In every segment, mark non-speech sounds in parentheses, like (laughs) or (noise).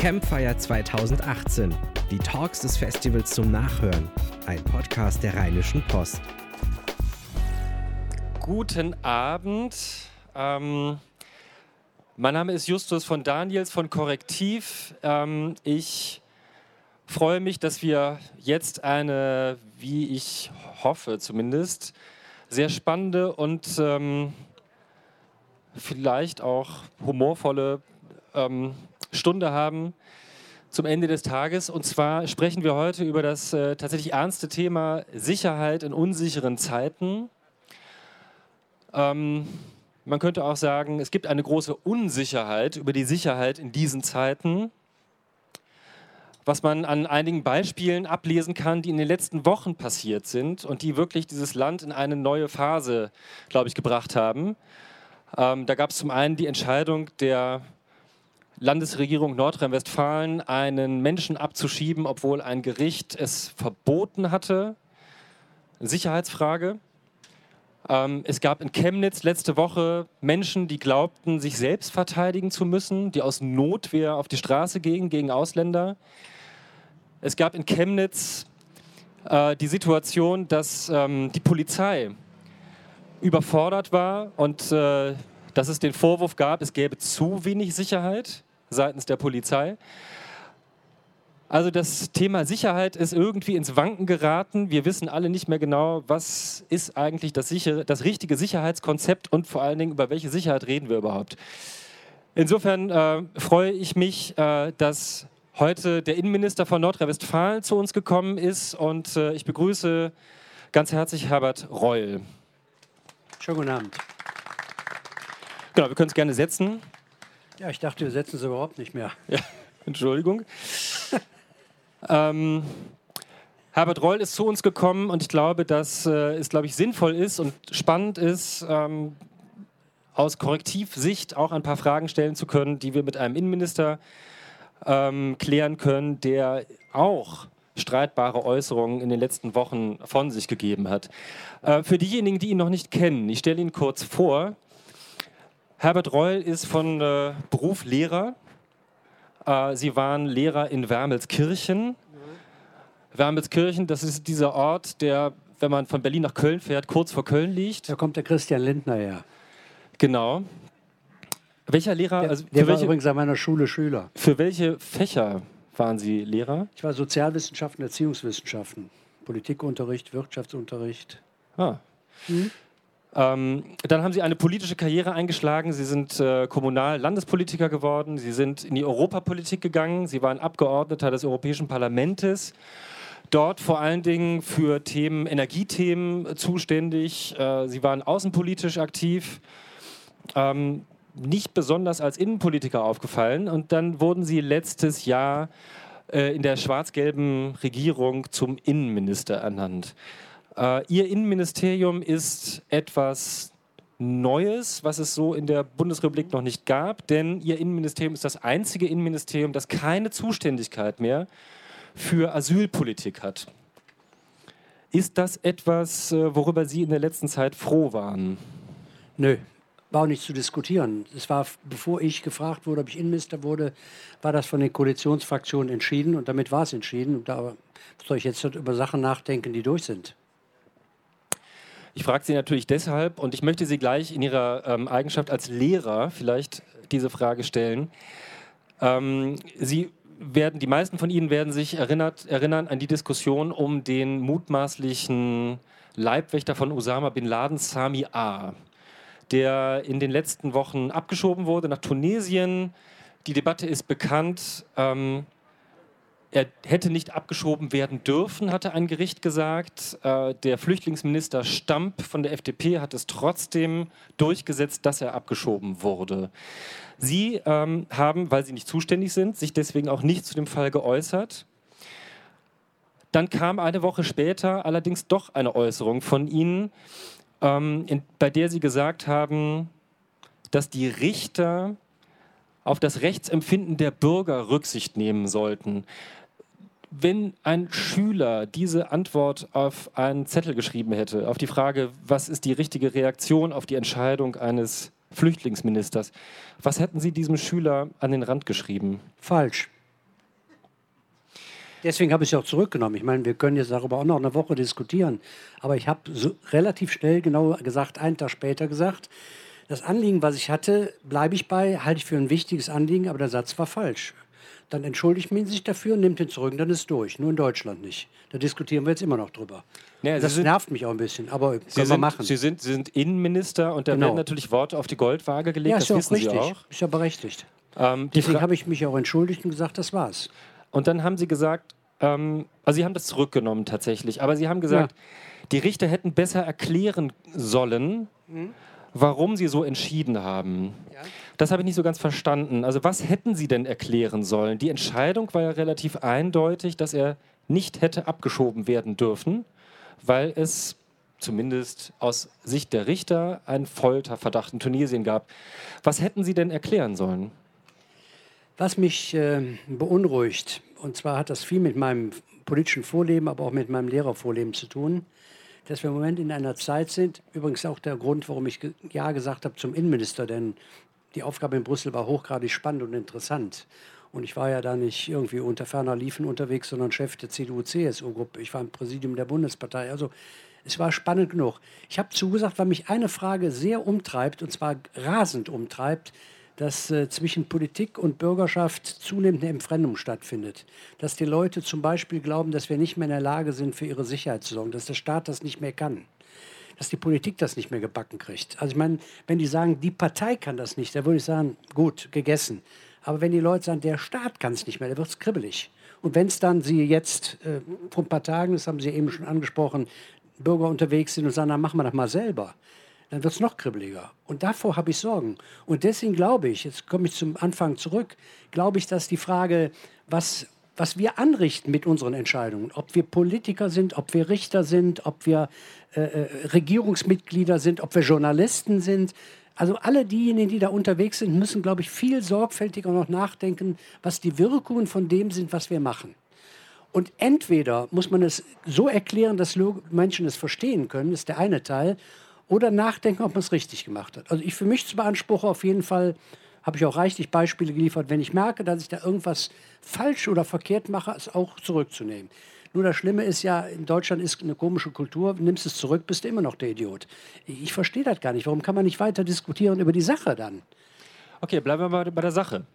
Campfire 2018. Die Talks des Festivals zum Nachhören. Ein Podcast der Rheinischen Post. Guten Abend. Ähm, mein Name ist Justus von Daniels von Korrektiv. Ähm, ich freue mich, dass wir jetzt eine, wie ich hoffe zumindest, sehr spannende und ähm, vielleicht auch humorvolle ähm, Stunde haben zum Ende des Tages. Und zwar sprechen wir heute über das äh, tatsächlich ernste Thema Sicherheit in unsicheren Zeiten. Ähm, man könnte auch sagen, es gibt eine große Unsicherheit über die Sicherheit in diesen Zeiten was man an einigen Beispielen ablesen kann, die in den letzten Wochen passiert sind und die wirklich dieses Land in eine neue Phase, glaube ich, gebracht haben. Ähm, da gab es zum einen die Entscheidung der Landesregierung Nordrhein-Westfalen, einen Menschen abzuschieben, obwohl ein Gericht es verboten hatte. Sicherheitsfrage. Ähm, es gab in Chemnitz letzte Woche Menschen, die glaubten, sich selbst verteidigen zu müssen, die aus Notwehr auf die Straße gingen gegen Ausländer. Es gab in Chemnitz äh, die Situation, dass ähm, die Polizei überfordert war und äh, dass es den Vorwurf gab, es gäbe zu wenig Sicherheit seitens der Polizei. Also das Thema Sicherheit ist irgendwie ins Wanken geraten. Wir wissen alle nicht mehr genau, was ist eigentlich das, sichere, das richtige Sicherheitskonzept und vor allen Dingen, über welche Sicherheit reden wir überhaupt. Insofern äh, freue ich mich, äh, dass heute der Innenminister von Nordrhein-Westfalen zu uns gekommen ist und äh, ich begrüße ganz herzlich Herbert Reul. Schönen guten Abend. Genau, wir können es gerne setzen. Ja, ich dachte, wir setzen es überhaupt nicht mehr. Ja, Entschuldigung. (laughs) ähm, Herbert Reul ist zu uns gekommen und ich glaube, dass äh, es, glaube ich, sinnvoll ist und spannend ist, ähm, aus Korrektivsicht auch ein paar Fragen stellen zu können, die wir mit einem Innenminister ähm, klären können, der auch streitbare Äußerungen in den letzten Wochen von sich gegeben hat. Äh, für diejenigen, die ihn noch nicht kennen, ich stelle ihn kurz vor. Herbert Reul ist von äh, Beruf Lehrer. Äh, Sie waren Lehrer in Wermelskirchen. Wermelskirchen, das ist dieser Ort, der, wenn man von Berlin nach Köln fährt, kurz vor Köln liegt. Da kommt der Christian Lindner her. Genau. Welcher Lehrer? Der, also der war welche, übrigens an meiner Schule Schüler. Für welche Fächer waren Sie Lehrer? Ich war Sozialwissenschaften, Erziehungswissenschaften, Politikunterricht, Wirtschaftsunterricht. Ah. Mhm. Ähm, dann haben Sie eine politische Karriere eingeschlagen. Sie sind äh, Kommunal-Landespolitiker geworden. Sie sind in die Europapolitik gegangen. Sie waren Abgeordneter des Europäischen Parlaments. Dort vor allen Dingen für Themen, Energiethemen zuständig. Äh, Sie waren außenpolitisch aktiv. Ähm, nicht besonders als Innenpolitiker aufgefallen. Und dann wurden sie letztes Jahr äh, in der schwarz-gelben Regierung zum Innenminister ernannt. Äh, ihr Innenministerium ist etwas Neues, was es so in der Bundesrepublik noch nicht gab, denn ihr Innenministerium ist das einzige Innenministerium, das keine Zuständigkeit mehr für Asylpolitik hat. Ist das etwas, äh, worüber Sie in der letzten Zeit froh waren? Nö, war auch nicht zu diskutieren. Es war, bevor ich gefragt wurde, ob ich Innenminister wurde, war das von den Koalitionsfraktionen entschieden und damit war es entschieden. Und da soll ich jetzt über Sachen nachdenken, die durch sind. Ich frage Sie natürlich deshalb und ich möchte Sie gleich in Ihrer ähm, Eigenschaft als Lehrer vielleicht diese Frage stellen. Ähm, Sie werden, die meisten von Ihnen werden sich erinnert, erinnern an die Diskussion um den mutmaßlichen Leibwächter von Osama bin Laden, Sami A der in den letzten Wochen abgeschoben wurde nach Tunesien. Die Debatte ist bekannt. Ähm, er hätte nicht abgeschoben werden dürfen, hatte ein Gericht gesagt. Äh, der Flüchtlingsminister Stamp von der FDP hat es trotzdem durchgesetzt, dass er abgeschoben wurde. Sie ähm, haben, weil Sie nicht zuständig sind, sich deswegen auch nicht zu dem Fall geäußert. Dann kam eine Woche später allerdings doch eine Äußerung von Ihnen, ähm, in, bei der Sie gesagt haben, dass die Richter auf das Rechtsempfinden der Bürger Rücksicht nehmen sollten. Wenn ein Schüler diese Antwort auf einen Zettel geschrieben hätte, auf die Frage, was ist die richtige Reaktion auf die Entscheidung eines Flüchtlingsministers, was hätten Sie diesem Schüler an den Rand geschrieben? Falsch. Deswegen habe ich es auch zurückgenommen. Ich meine, wir können jetzt darüber auch noch eine Woche diskutieren. Aber ich habe so relativ schnell, genau gesagt, einen Tag später gesagt, das Anliegen, was ich hatte, bleibe ich bei, halte ich für ein wichtiges Anliegen, aber der Satz war falsch. Dann entschuldigt man sich dafür und nimmt ihn zurück und dann ist es durch. Nur in Deutschland nicht. Da diskutieren wir jetzt immer noch drüber. Ja, das sind- nervt mich auch ein bisschen, aber können Sie wir sind, machen. Sie, sind, Sie sind Innenminister und da Genau. werden natürlich Worte auf die Goldwaage gelegt, ja, das ist ja wissen richtig. Sie auch. Ist ja berechtigt. Ähm, Deswegen habe ich mich auch entschuldigt und gesagt, das war's. und dann haben Sie gesagt, ähm, also Sie haben das zurückgenommen tatsächlich, aber Sie haben gesagt, die Richter hätten besser erklären sollen, warum sie so entschieden haben. Das habe ich nicht so ganz verstanden. Also was hätten Sie denn erklären sollen? Die Entscheidung war ja relativ eindeutig, dass er nicht hätte abgeschoben werden dürfen, weil es zumindest aus Sicht der Richter einen Folterverdacht in Tunesien gab. Was hätten Sie denn erklären sollen? Was mich äh, beunruhigt, und zwar hat das viel mit meinem politischen Vorleben, aber auch mit meinem Lehrervorleben zu tun, dass wir im Moment in einer Zeit sind, übrigens auch der Grund, warum ich Ja gesagt habe zum Innenminister, denn die Aufgabe in Brüssel war hochgradig spannend und interessant. Und ich war ja da nicht irgendwie unter ferner Liefen unterwegs, sondern Chef der CDU-CSU-Gruppe. Ich war im Präsidium der Bundespartei. Also es war spannend genug. Ich habe zugesagt, weil mich eine Frage sehr umtreibt, und zwar rasend umtreibt, dass äh, zwischen Politik und Bürgerschaft zunehmend eine Entfremdung stattfindet. Dass die Leute zum Beispiel glauben, dass wir nicht mehr in der Lage sind, für ihre Sicherheit zu sorgen, dass der Staat das nicht mehr kann dass die Politik das nicht mehr gebacken kriegt. Also ich meine, wenn die sagen, die Partei kann das nicht, dann würde ich sagen, gut, gegessen. Aber wenn die Leute sagen, der Staat kann es nicht mehr, dann wird es kribbelig. Und wenn es dann, Sie jetzt äh, vor ein paar Tagen, das haben Sie eben schon angesprochen, Bürger unterwegs sind und sagen, dann machen wir das mal selber, dann wird es noch kribbeliger. Und davor habe ich Sorgen. Und deswegen glaube ich, jetzt komme ich zum Anfang zurück, glaube ich, dass die Frage, was, was wir anrichten mit unseren Entscheidungen, ob wir Politiker sind, ob wir Richter sind, ob wir äh, äh, Regierungsmitglieder sind, ob wir Journalisten sind, also alle diejenigen, die da unterwegs sind, müssen, glaube ich, viel sorgfältiger noch nachdenken, was die Wirkungen von dem sind, was wir machen. Und entweder muss man es so erklären, dass Menschen es verstehen können, ist der eine Teil, oder nachdenken, ob man es richtig gemacht hat. Also ich für mich beanspruche auf jeden Fall, habe ich auch reichlich Beispiele geliefert, wenn ich merke, dass ich da irgendwas falsch oder verkehrt mache, es auch zurückzunehmen. Nur das Schlimme ist ja, in Deutschland ist eine komische Kultur, nimmst es zurück, bist du immer noch der Idiot. Ich verstehe das gar nicht. Warum kann man nicht weiter diskutieren über die Sache dann? Okay, bleiben wir mal bei der Sache.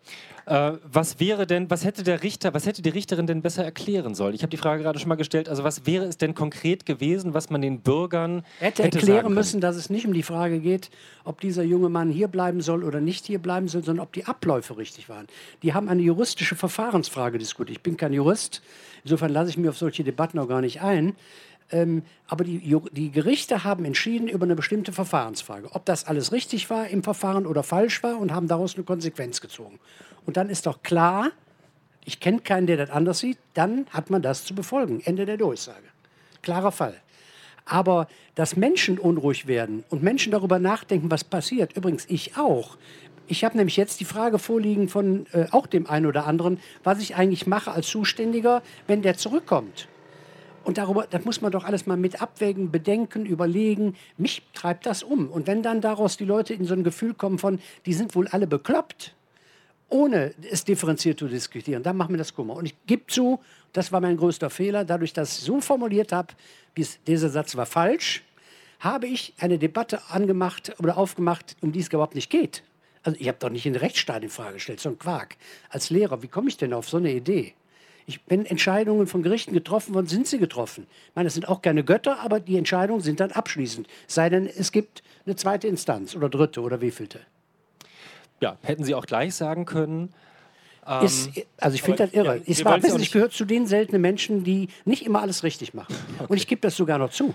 Äh, was wäre denn, was hätte der Richter, was hätte die Richterin denn besser erklären sollen? Ich habe die Frage gerade schon mal gestellt. Also was wäre es denn konkret gewesen, was man den Bürgern Er hätte hätte erklären müssen, dass es nicht um die Frage geht, ob dieser junge Mann hier bleiben soll oder nicht hier bleiben soll, sondern ob die Abläufe richtig waren. Die haben eine juristische Verfahrensfrage diskutiert. Ich bin kein Jurist, insofern lasse ich mir auf solche Debatten auch gar nicht ein. Ähm, aber die, die Gerichte haben entschieden über eine bestimmte Verfahrensfrage, ob das alles richtig war im Verfahren oder falsch war und haben daraus eine Konsequenz gezogen. Und dann ist doch klar, ich kenne keinen, der das anders sieht, dann hat man das zu befolgen. Ende der Durchsage. Klarer Fall. Aber dass Menschen unruhig werden und Menschen darüber nachdenken, was passiert, übrigens ich auch. Ich habe nämlich jetzt die Frage vorliegen von äh, auch dem einen oder anderen, was ich eigentlich mache als Zuständiger, wenn der zurückkommt. Und darüber, das muss man doch alles mal mit abwägen, bedenken, überlegen. Mich treibt das um. Und wenn dann daraus die Leute in so ein Gefühl kommen von, die sind wohl alle bekloppt, ohne es differenziert zu diskutieren, dann macht mir das Kummer. Und ich gebe zu, das war mein größter Fehler, dadurch, dass ich so formuliert habe, dieser Satz war falsch, habe ich eine Debatte angemacht oder aufgemacht, um die es überhaupt nicht geht. Also ich habe doch nicht den Rechtsstaat in Frage gestellt, so ein Quark. Als Lehrer, wie komme ich denn auf so eine Idee? Ich, wenn Entscheidungen von Gerichten getroffen wurden, sind sie getroffen. Ich meine, das sind auch keine Götter, aber die Entscheidungen sind dann abschließend. Sei denn, es gibt eine zweite Instanz oder dritte oder wievielte. Ja, hätten Sie auch gleich sagen können. Ist, also ich finde das irre. ja, ich war, wissen, ich gehöre zu den seltenen Menschen, die nicht immer alles richtig machen. (laughs) Und ich gebe das sogar noch zu.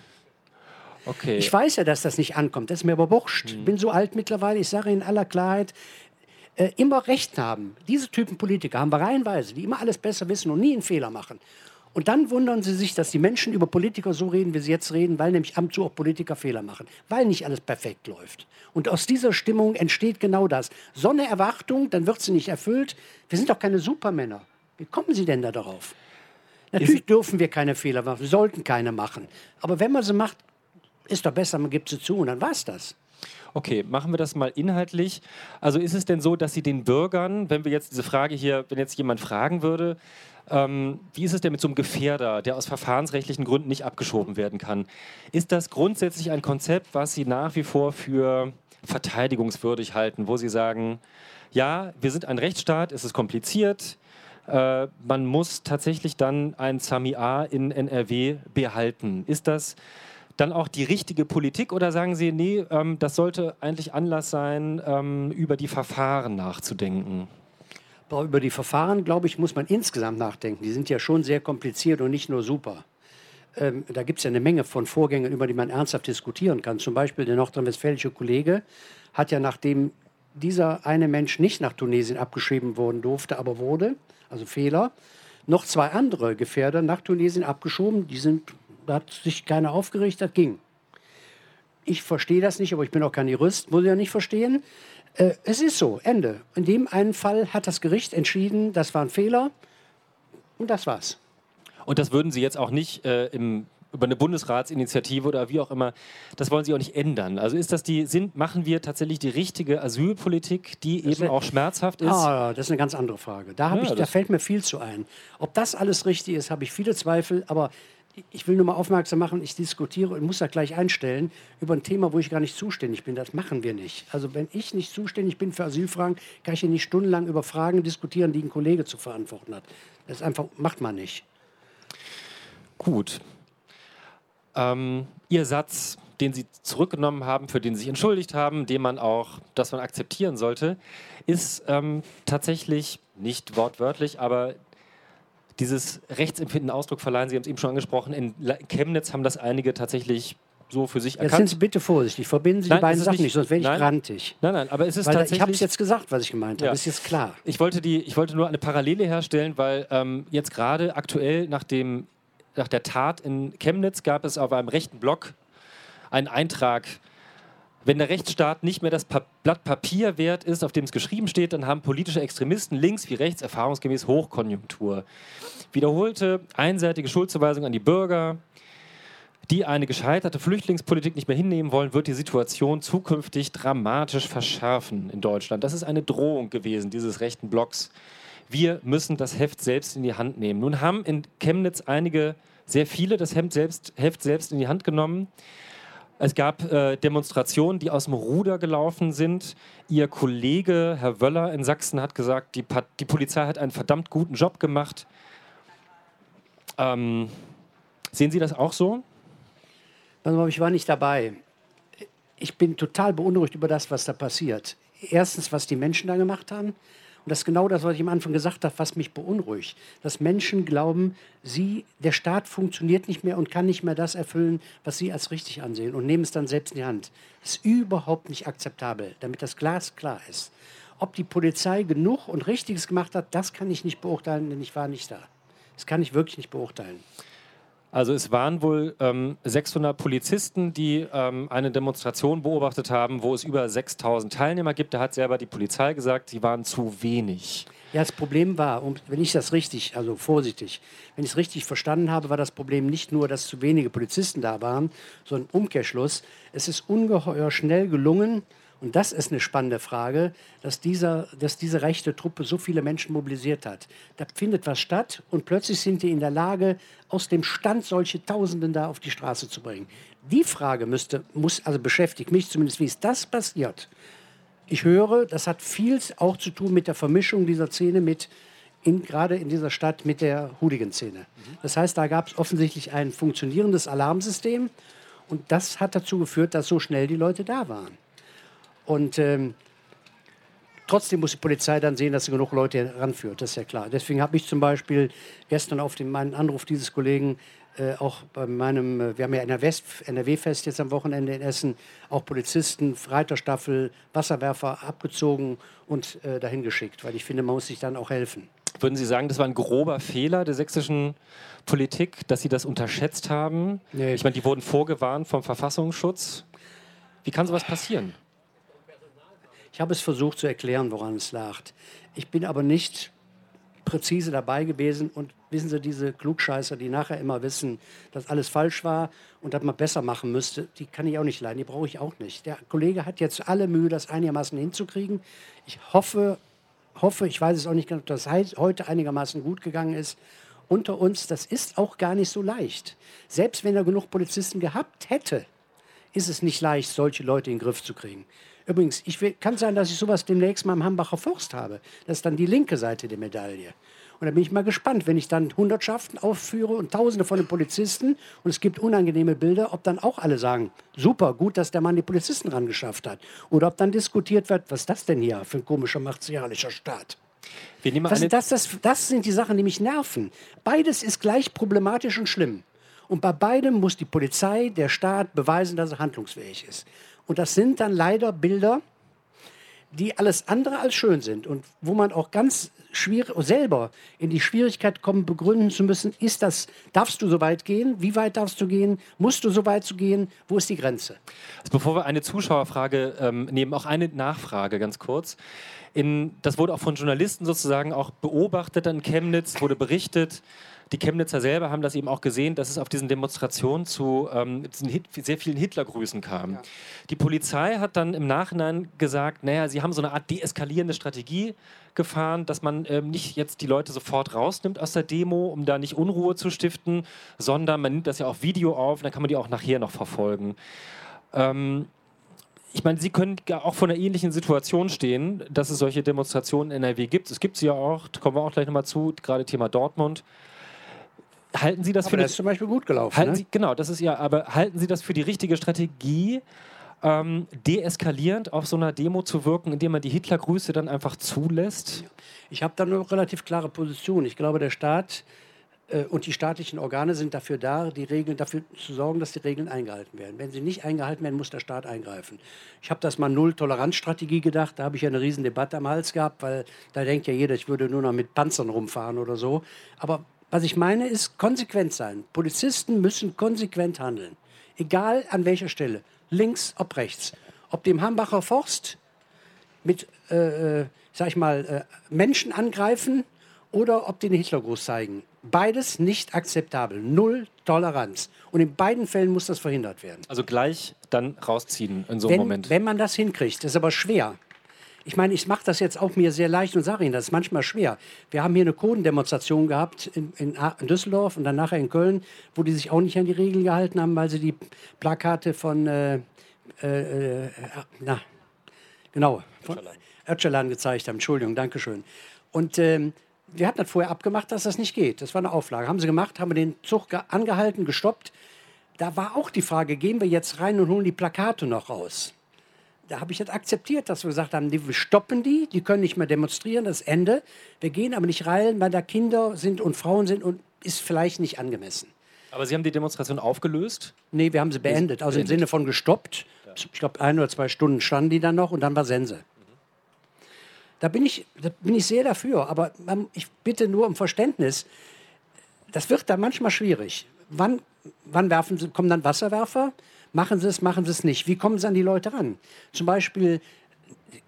Okay. Ich weiß ja, dass das nicht ankommt. Das ist mir aber wurscht. Ich bin so alt mittlerweile, ich sage in aller Klarheit, äh, immer Recht haben. Diese Typen Politiker haben wir reihenweise, die immer alles besser wissen und nie einen Fehler machen. Und dann wundern sie sich, dass die Menschen über Politiker so reden, wie sie jetzt reden, weil nämlich ab und zu auch Politiker Fehler machen, weil nicht alles perfekt läuft. Und aus dieser Stimmung entsteht genau das. So eine Erwartung, dann wird sie nicht erfüllt. Wir sind doch keine Supermänner. Wie kommen Sie denn da darauf? Natürlich dürfen wir keine Fehler machen, wir sollten keine machen. Aber wenn man sie macht, ist doch besser, man gibt sie zu und dann war es das. Okay, machen wir das mal inhaltlich. Also ist es denn so, dass Sie den Bürgern, wenn wir jetzt diese Frage hier, wenn jetzt jemand fragen würde, ähm, wie ist es denn mit so einem Gefährder, der aus verfahrensrechtlichen Gründen nicht abgeschoben werden kann? Ist das grundsätzlich ein Konzept, was Sie nach wie vor für verteidigungswürdig halten, wo Sie sagen, ja, wir sind ein Rechtsstaat, es ist kompliziert, äh, man muss tatsächlich dann ein Sami A in NRW behalten. Ist das dann auch die richtige Politik oder sagen Sie, nee, ähm, das sollte eigentlich Anlass sein, ähm, über die Verfahren nachzudenken? Über die Verfahren, glaube ich, muss man insgesamt nachdenken. Die sind ja schon sehr kompliziert und nicht nur super. Ähm, da gibt es ja eine Menge von Vorgängen, über die man ernsthaft diskutieren kann. Zum Beispiel der nordrhein-westfälische Kollege hat ja, nachdem dieser eine Mensch nicht nach Tunesien abgeschrieben worden durfte, aber wurde, also Fehler, noch zwei andere Gefährder nach Tunesien abgeschoben. Die sind, hat sich keiner aufgeregt, das ging. Ich verstehe das nicht, aber ich bin auch kein Jurist, muss ich ja nicht verstehen. Äh, es ist so, Ende. In dem einen Fall hat das Gericht entschieden, das war ein Fehler und das war's. Und das würden Sie jetzt auch nicht äh, im über eine Bundesratsinitiative oder wie auch immer, das wollen Sie auch nicht ändern. Also ist das die, sind, machen wir tatsächlich die richtige Asylpolitik, die das eben auch schmerzhaft ist? Ah, das ist eine ganz andere Frage. Da, ja, ich, da fällt mir viel zu ein. Ob das alles richtig ist, habe ich viele Zweifel, aber ich will nur mal aufmerksam machen, ich diskutiere und muss das gleich einstellen über ein Thema, wo ich gar nicht zuständig bin. Das machen wir nicht. Also wenn ich nicht zuständig bin für Asylfragen, kann ich hier nicht stundenlang über Fragen diskutieren, die ein Kollege zu verantworten hat. Das einfach, macht man nicht. Gut. Ähm, Ihr Satz, den Sie zurückgenommen haben, für den Sie sich entschuldigt haben, den man auch, dass man akzeptieren sollte, ist ähm, tatsächlich nicht wortwörtlich, aber dieses Rechtsempfinden Ausdruck verleihen, Sie haben es eben schon angesprochen, in Chemnitz haben das einige tatsächlich so für sich erkannt. Jetzt sind Sie bitte vorsichtig, verbinden Sie nein, die beiden Sachen nicht, nicht, sonst werde ich nein, grantig. Nein, nein, aber es ist weil tatsächlich... Ich habe es jetzt gesagt, was ich gemeint habe, ja. ist jetzt klar. Ich wollte, die, ich wollte nur eine Parallele herstellen, weil ähm, jetzt gerade aktuell nach, dem, nach der Tat in Chemnitz gab es auf einem rechten Blog einen Eintrag, wenn der Rechtsstaat nicht mehr das pa Blatt Papier wert ist, auf dem es geschrieben steht, dann haben politische Extremisten links wie rechts erfahrungsgemäß Hochkonjunktur. Wiederholte einseitige Schuldzuweisung an die Bürger, die eine gescheiterte Flüchtlingspolitik nicht mehr hinnehmen wollen, wird die Situation zukünftig dramatisch verschärfen in Deutschland. Das ist eine Drohung gewesen dieses rechten Blocks. Wir müssen das Heft selbst in die Hand nehmen. Nun haben in Chemnitz einige, sehr viele das Heft selbst, Heft selbst in die Hand genommen. Es gab äh, Demonstrationen, die aus dem Ruder gelaufen sind. Ihr Kollege, Herr Wöller in Sachsen, hat gesagt, die, pa die Polizei hat einen verdammt guten Job gemacht. Ähm, sehen Sie das auch so? Ich war nicht dabei. Ich bin total beunruhigt über das, was da passiert. Erstens, was die Menschen da gemacht haben. Und das ist genau das, was ich am Anfang gesagt habe, was mich beunruhigt. Dass Menschen glauben, sie, der Staat funktioniert nicht mehr und kann nicht mehr das erfüllen, was sie als richtig ansehen und nehmen es dann selbst in die Hand. Das ist überhaupt nicht akzeptabel, damit das Glas klar ist. Ob die Polizei genug und Richtiges gemacht hat, das kann ich nicht beurteilen, denn ich war nicht da. Das kann ich wirklich nicht beurteilen. Also es waren wohl ähm, 600 Polizisten, die ähm, eine Demonstration beobachtet haben, wo es über 6000 Teilnehmer gibt. Da hat selber die Polizei gesagt, sie waren zu wenig. Ja, das Problem war, wenn ich das richtig, also vorsichtig, wenn ich es richtig verstanden habe, war das Problem nicht nur, dass zu wenige Polizisten da waren, sondern Umkehrschluss. Es ist ungeheuer schnell gelungen, und das ist eine spannende Frage, dass, dieser, dass diese rechte Truppe so viele Menschen mobilisiert hat. Da findet was statt und plötzlich sind die in der Lage, aus dem Stand solche Tausenden da auf die Straße zu bringen. Die Frage müsste, muss, also beschäftigt mich zumindest, wie ist das passiert? Ich höre, das hat viel auch zu tun mit der Vermischung dieser Szene mit, in, gerade in dieser Stadt mit der Hooligan-Szene. Das heißt, da gab es offensichtlich ein funktionierendes Alarmsystem und das hat dazu geführt, dass so schnell die Leute da waren. Und ähm, trotzdem muss die Polizei dann sehen, dass sie genug Leute heranführt. Das ist ja klar. Deswegen habe ich zum Beispiel gestern auf den, meinen Anruf dieses Kollegen äh, auch bei meinem, äh, wir haben ja NRW-Fest jetzt am Wochenende in Essen, auch Polizisten, Reiterstaffel, Wasserwerfer abgezogen und äh, dahin geschickt, weil ich finde, man muss sich dann auch helfen. Würden Sie sagen, das war ein grober Fehler der sächsischen Politik, dass Sie das unterschätzt haben? Nee. Ich meine, die wurden vorgewarnt vom Verfassungsschutz. Wie kann sowas passieren? Ich habe es versucht zu erklären, woran es lag. Ich bin aber nicht präzise dabei gewesen. Und wissen Sie, diese Klugscheißer, die nachher immer wissen, dass alles falsch war und dass man besser machen müsste, die kann ich auch nicht leiden, die brauche ich auch nicht. Der Kollege hat jetzt alle Mühe, das einigermaßen hinzukriegen. Ich hoffe, hoffe, ich weiß es auch nicht genau, ob das heute einigermaßen gut gegangen ist. Unter uns, das ist auch gar nicht so leicht. Selbst wenn er genug Polizisten gehabt hätte, ist es nicht leicht, solche Leute in den Griff zu kriegen. Übrigens, ich will, kann sein, dass ich sowas demnächst mal im Hambacher Forst habe. Das ist dann die linke Seite der Medaille. Und da bin ich mal gespannt, wenn ich dann Hundertschaften aufführe und Tausende von den Polizisten und es gibt unangenehme Bilder, ob dann auch alle sagen, super, gut, dass der Mann die Polizisten rangeschafft hat. Oder ob dann diskutiert wird, was ist das denn hier für ein komischer martialischer Staat. Das, das, das, das sind die Sachen, die mich nerven. Beides ist gleich problematisch und schlimm. Und bei beidem muss die Polizei, der Staat beweisen, dass er handlungsfähig ist. Und das sind dann leider Bilder, die alles andere als schön sind und wo man auch ganz schwierig selber in die Schwierigkeit kommt, begründen zu müssen, ist das, darfst du so weit gehen? Wie weit darfst du gehen? Musst du so weit zu gehen? Wo ist die Grenze? Also bevor wir eine Zuschauerfrage ähm, nehmen, auch eine Nachfrage ganz kurz. In, das wurde auch von Journalisten sozusagen auch beobachtet in Chemnitz, wurde berichtet, die Chemnitzer selber haben das eben auch gesehen, dass es auf diesen Demonstrationen zu ähm, sehr vielen Hitlergrüßen kam. Ja. Die Polizei hat dann im Nachhinein gesagt, naja, sie haben so eine Art deeskalierende Strategie gefahren, dass man ähm, nicht jetzt die Leute sofort rausnimmt aus der Demo, um da nicht Unruhe zu stiften, sondern man nimmt das ja auch Video auf, dann kann man die auch nachher noch verfolgen. Ähm, ich meine, Sie können auch vor einer ähnlichen Situation stehen, dass es solche Demonstrationen in NRW gibt. Es gibt sie ja auch, kommen wir auch gleich nochmal zu, gerade Thema Dortmund. Halten Sie das aber für das ist zum Beispiel gut gelaufen. Ne? Sie, genau, das ist ja, aber halten Sie das für die richtige Strategie, ähm, deeskalierend auf so einer Demo zu wirken, indem man die Hitlergrüße dann einfach zulässt? Ich habe da eine relativ klare Position. Ich glaube, der Staat äh, und die staatlichen Organe sind dafür da, die Regeln dafür zu sorgen, dass die Regeln eingehalten werden. Wenn sie nicht eingehalten werden, muss der Staat eingreifen. Ich habe das mal Null-Toleranz-Strategie gedacht. Da habe ich ja eine riesen Debatte am Hals gehabt, weil da denkt ja jeder, ich würde nur noch mit Panzern rumfahren oder so. Aber was ich meine, ist konsequent sein. Polizisten müssen konsequent handeln. Egal an welcher Stelle. Links, ob rechts. Ob dem Hambacher Forst mit, äh, äh, sag ich mal, äh, Menschen angreifen oder ob die den Hitlergruß zeigen. Beides nicht akzeptabel. Null Toleranz. Und in beiden Fällen muss das verhindert werden. Also gleich dann rausziehen in so einem wenn, Moment. Wenn man das hinkriegt, das ist aber schwer. Ich meine, ich mache das jetzt auch mir sehr leicht und sage Ihnen, das ist manchmal schwer. Wir haben hier eine Codendemonstration gehabt in, in, in, Düsseldorf und dann nachher in Köln, wo die sich auch nicht an die Regeln gehalten haben, weil sie die Plakate von, äh, äh, äh na, genau, von Öcalan gezeigt haben. Entschuldigung, Dankeschön. Und ähm, wir hatten das vorher abgemacht, dass das nicht geht. Das war eine Auflage. Haben sie gemacht, haben wir den Zug angehalten, gestoppt. Da war auch die Frage, gehen wir jetzt rein und holen die Plakate noch raus? Da habe ich das akzeptiert, dass wir gesagt haben, wir stoppen die, die können nicht mehr demonstrieren, das Ende. Wir gehen aber nicht rein, weil da Kinder sind und Frauen sind und ist vielleicht nicht angemessen. Aber Sie haben die Demonstration aufgelöst? Nee, wir haben sie beendet, also beendet. im Sinne von gestoppt. Ich glaube, ein oder zwei Stunden standen die dann noch und dann war Sense. Mhm. Da bin, ich, da bin ich sehr dafür, aber ich bitte nur um Verständnis. Das wird da manchmal schwierig. Wann, wann werfen kommen dann Wasserwerfer? Machen Sie es, machen Sie es nicht. Wie kommen Sie an die Leute ran? Zum Beispiel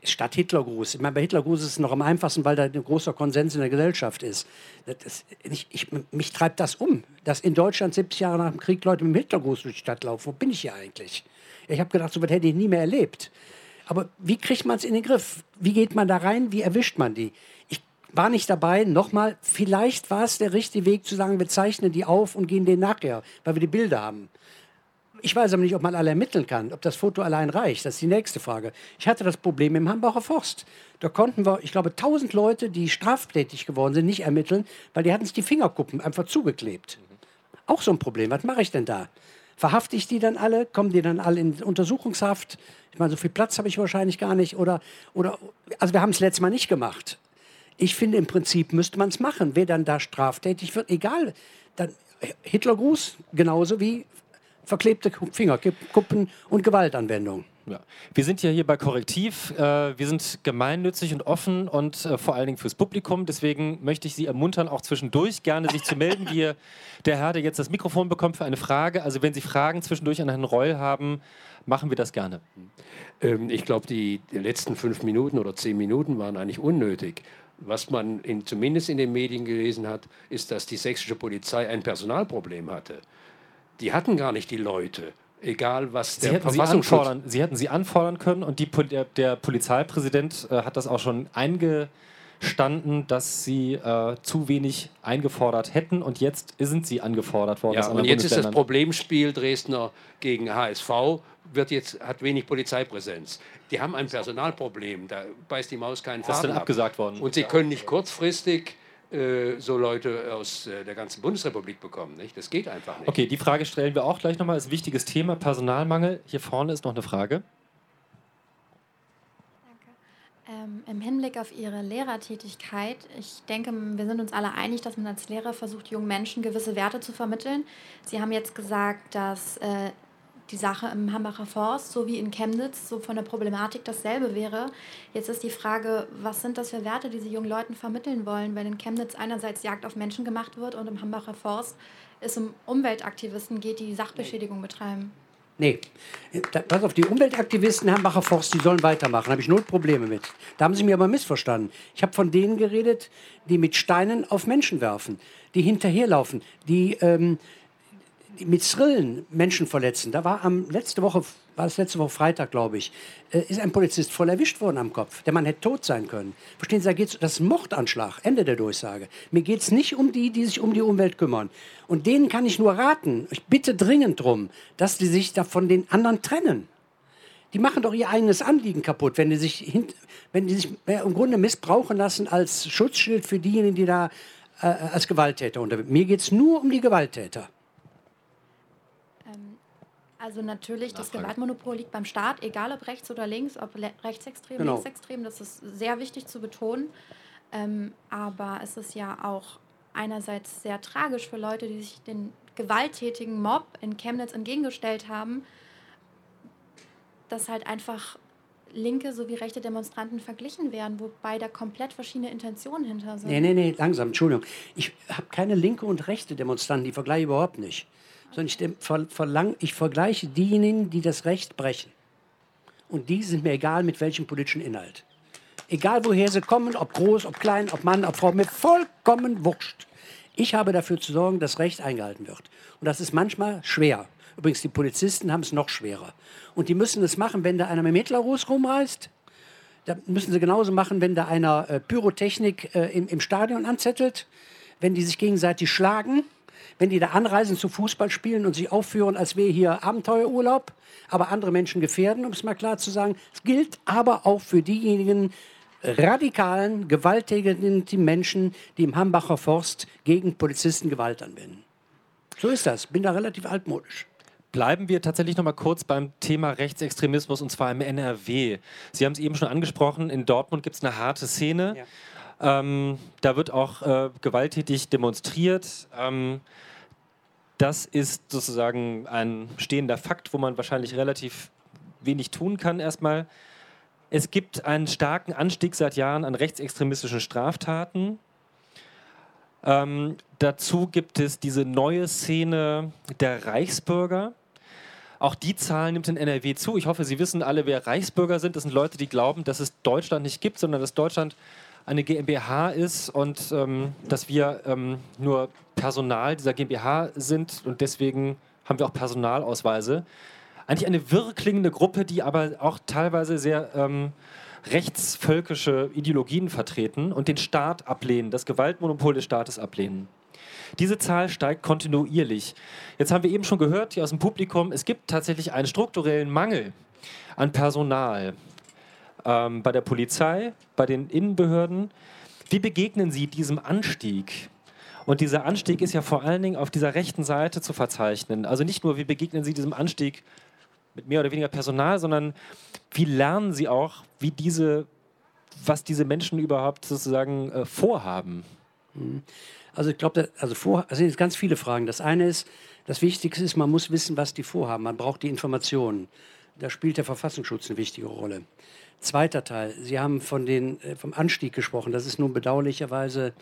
statt Hitlergruß. Ich meine, bei Hitlergruß ist es noch am einfachsten, weil da ein großer Konsens in der Gesellschaft ist. Das, ich, ich, mich treibt das um, dass in Deutschland 70 Jahre nach dem Krieg Leute mit dem Hitlergruß durch die Stadt laufen. Wo bin ich hier eigentlich? Ich habe gedacht, so etwas hätte ich nie mehr erlebt. Aber wie kriegt man es in den Griff? Wie geht man da rein? Wie erwischt man die? Ich war nicht dabei. Nochmal, vielleicht war es der richtige Weg zu sagen, wir zeichnen die auf und gehen denen nachher, weil wir die Bilder haben. Ich weiß aber nicht, ob man alle ermitteln kann, ob das Foto allein reicht. Das ist die nächste Frage. Ich hatte das Problem im Hambacher Forst. Da konnten wir, ich glaube, 1000 Leute, die straftätig geworden sind, nicht ermitteln, weil die hatten sich die Fingerkuppen einfach zugeklebt. Auch so ein Problem. Was mache ich denn da? Verhafte ich die dann alle? Kommen die dann alle in Untersuchungshaft? Ich meine, so viel Platz habe ich wahrscheinlich gar nicht. Oder, oder, also wir haben es letztes Mal nicht gemacht. Ich finde, im Prinzip müsste man es machen. Wer dann da straftätig wird, egal. Dann Hitlergruß, genauso wie verklebte Fingerkuppen und Gewaltanwendung. Ja. Wir sind ja hier bei Korrektiv. Äh, wir sind gemeinnützig und offen und äh, vor allen Dingen fürs Publikum. Deswegen möchte ich Sie ermuntern, auch zwischendurch gerne sich zu melden, wie der Herr, der jetzt das Mikrofon bekommt für eine Frage. Also wenn Sie Fragen zwischendurch an Herrn Reul haben, machen wir das gerne. Ähm, ich glaube, die, die letzten fünf Minuten oder zehn Minuten waren eigentlich unnötig Was man in, zumindest in den Medien gelesen hat, ist, dass die sächsische Polizei ein Personalproblem hatte. Die hatten gar nicht die Leute, egal was Sie der hätten, sie Verfassungsschutz... anfordern, sie hätten sie anfordern können und die, der, der Polizeipräsident äh, hat das auch schon eingestanden, dass sie äh, zu wenig eingefordert hätten und jetzt sind sie angefordert worden. Ja, und jetzt ist das. Problemspiel Dresdner gegen HSV, wird jetzt, hat wenig Polizeipräsenz. Die haben ein Personalproblem, da beißt die Maus keinen Das ist Faden dann ab. abgesagt worden. Und sie können nicht kurzfristig so Leute aus äh, der ganzen Bundesrepublik bekommen. Nicht? Das geht einfach nicht. Okay, die Frage stellen wir auch gleich nochmal. Ist ein wichtiges Thema, Personalmangel. Hier vorne ist noch eine Frage. Ähm, Im Hinblick auf Ihre Lehrertätigkeit, ich denke, wir sind uns alle einig, dass man als Lehrer versucht, jungen Menschen gewisse Werte zu vermitteln. Sie haben jetzt gesagt, dass äh, die Sache im Hambacher Forst sowie in Chemnitz so von der Problematik dasselbe wäre. Jetzt ist die Frage, was sind das für Werte, die Sie jungen Leuten vermitteln wollen, wenn in Chemnitz einerseits Jagd auf Menschen gemacht wird und im Hambacher Forst es um Umweltaktivisten geht, die Sachbeschädigung betreiben? Nee, pass auf, die Umweltaktivisten Hambacher Forst, die sollen weitermachen, habe ich null Probleme mit. Da haben sie mir aber missverstanden. Ich habe von denen geredet, die mit Steinen auf Menschen werfen, die hinterherlaufen, die, ähm, die mit Zrillen Menschen verletzen. Da war am letzte Woche, war es letzte Woche Freitag, glaube ich, äh, ist ein Polizist voll erwischt worden am Kopf. Der Mann hätte tot sein können. Verstehen Sie, da geht's, das Mordanschlag, Ende der Durchsage. Mir geht es nicht um die, die sich um die Umwelt kümmern. Und denen kann ich nur raten, ich bitte dringend drum, dass die sich da von den anderen trennen. Die machen doch ihr eigenes Anliegen kaputt, wenn die sich, hint, wenn die sich äh, im Grunde missbrauchen lassen als Schutzschild für diejenigen, die da äh, als Gewalttäter sind. Mir geht es nur um die Gewalttäter. Also natürlich, das Gewaltmonopol liegt beim Staat, egal ob rechts oder links, ob rechtsextrem, Genau. linksextrem, das ist sehr wichtig zu betonen. Ähm, aber es ist ja auch einerseits sehr tragisch für Leute, die sich den gewalttätigen Mob in Chemnitz entgegengestellt haben, dass halt einfach linke sowie rechte Demonstranten verglichen werden, wobei da komplett verschiedene Intentionen hinter sind. Nee, nee, nee, langsam, Entschuldigung. Ich habe keine linke und rechte Demonstranten, die vergleiche ich überhaupt nicht. Sondern ich, verlang, ich vergleiche diejenigen, die das Recht brechen. Und die sind mir egal, mit welchem politischen Inhalt. Egal, woher sie kommen, ob groß, ob klein, ob Mann, ob Frau, mir vollkommen wurscht. Ich habe dafür zu sorgen, dass Recht eingehalten wird. Und das ist manchmal schwer. Übrigens, die Polizisten haben es noch schwerer. Und die müssen es machen, wenn da einer mit dem Hitlergruß rumreist. Da müssen sie genauso machen, wenn da einer äh, Pyrotechnik äh, im, im Stadion anzettelt, wenn die sich gegenseitig schlagen, wenn die da anreisen zu Fußball spielen und sich aufführen, als wäre hier Abenteuerurlaub, aber andere Menschen gefährden, um es mal klar zu sagen. Es gilt aber auch für diejenigen radikalen, gewalttätigen die Menschen, die im Hambacher Forst gegen Polizisten Gewalt anwenden. So ist das. Bin da relativ altmodisch. Bleiben wir tatsächlich noch mal kurz beim Thema Rechtsextremismus und zwar im NRW. Sie haben es eben schon angesprochen, in Dortmund gibt es eine harte Szene. Ähm, da wird auch äh, gewalttätig demonstriert. Ähm, das ist sozusagen ein stehender Fakt, wo man wahrscheinlich relativ wenig tun kann erstmal. Es gibt einen starken Anstieg seit Jahren an rechtsextremistischen Straftaten. Ähm, dazu gibt es diese neue Szene der Reichsbürger. Auch die Zahl nimmt in NRW zu. Ich hoffe, Sie wissen alle, wer Reichsbürger sind. Das sind Leute, die glauben, dass es Deutschland nicht gibt, sondern dass Deutschland eine GmbH ist und ähm, dass wir ähm, nur Personal dieser GmbH sind und deswegen haben wir auch Personalausweise. Eigentlich eine wirrklingende Gruppe, die aber auch teilweise sehr ähm, rechtsvölkische Ideologien vertreten und den Staat ablehnen, das Gewaltmonopol des Staates ablehnen. Diese Zahl steigt kontinuierlich. Jetzt haben wir eben schon gehört hier aus dem Publikum, es gibt tatsächlich einen strukturellen Mangel an Personal ähm, bei der Polizei, bei den Innenbehörden. Wie begegnen Sie diesem Anstieg? Und dieser Anstieg ist ja vor allen Dingen auf dieser rechten Seite zu verzeichnen. Also nicht nur, wie begegnen Sie diesem Anstieg mit mehr oder weniger Personal, sondern wie lernen Sie auch, wie diese, was diese Menschen überhaupt sozusagen äh, vorhaben? Also ich glaube, also vor, also sind ganz viele Fragen. Das eine ist, das Wichtigste ist, man muss wissen, was die vorhaben. Man braucht die Informationen. Da spielt der Verfassungsschutz eine wichtige Rolle. Zweiter Teil, Sie haben von den, äh, vom Anstieg gesprochen. Das ist nun bedauerlicherweise,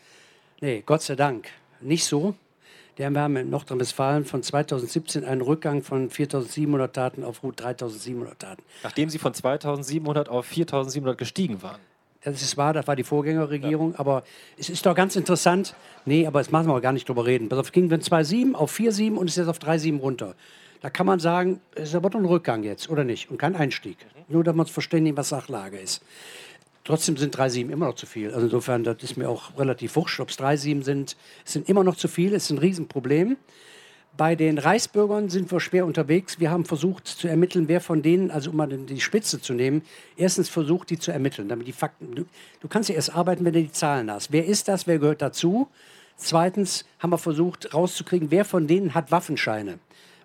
nee, Gott sei Dank, nicht so. Wir haben in Nordrhein-Westfalen von 2017 einen Rückgang von 4.700 Taten auf rund 3.700 Taten. Nachdem Sie von 2700 auf 4700 gestiegen waren. Das ist wahr, das war die Vorgängerregierung, ja. aber es ist doch ganz interessant. Nee, aber jetzt machen wir gar nicht drüber reden. Pass auf, ging von 2,7 auf 4,7 und ist jetzt auf 3,7 runter. Da kann man sagen, es ist aber doch ein Rückgang jetzt, oder nicht? Und kein Einstieg. Nur, dass wir uns verständigen, was Sachlage ist. Trotzdem sind 3,7 immer noch zu viel. Also insofern, das ist mir auch relativ wurscht, ob es 3,7 sind. Es sind immer noch zu viel, es ist ein Riesenproblem. Bei den Reichsbürgern sind wir schwer unterwegs. Wir haben versucht zu ermitteln, wer von denen, also um mal die Spitze zu nehmen, erstens versucht, die zu ermitteln, damit die Fakten. Du, du kannst ja erst arbeiten, wenn du die Zahlen hast. Wer ist das? Wer gehört dazu? Zweitens haben wir versucht, rauszukriegen, wer von denen hat Waffenscheine.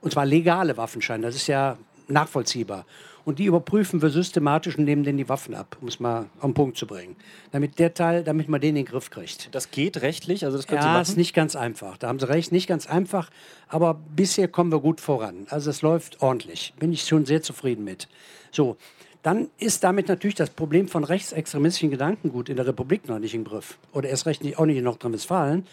Und zwar legale Waffenscheine. Das ist ja nachvollziehbar. Und die überprüfen wir systematisch und nehmen denen die Waffen ab, um es mal auf den Punkt zu bringen. Damit der Teil, damit man den in den Griff kriegt. Das geht rechtlich? Also das können ja, Sie machen? ist nicht ganz einfach. Da haben Sie recht, nicht ganz einfach. Aber bisher kommen wir gut voran. Also es läuft ordentlich. Bin ich schon sehr zufrieden mit. So, dann ist damit natürlich das Problem von rechtsextremistischen Gedankengut in der Republik noch nicht im Griff. Oder erst recht nicht, auch nicht in Nordrhein-Westfalen.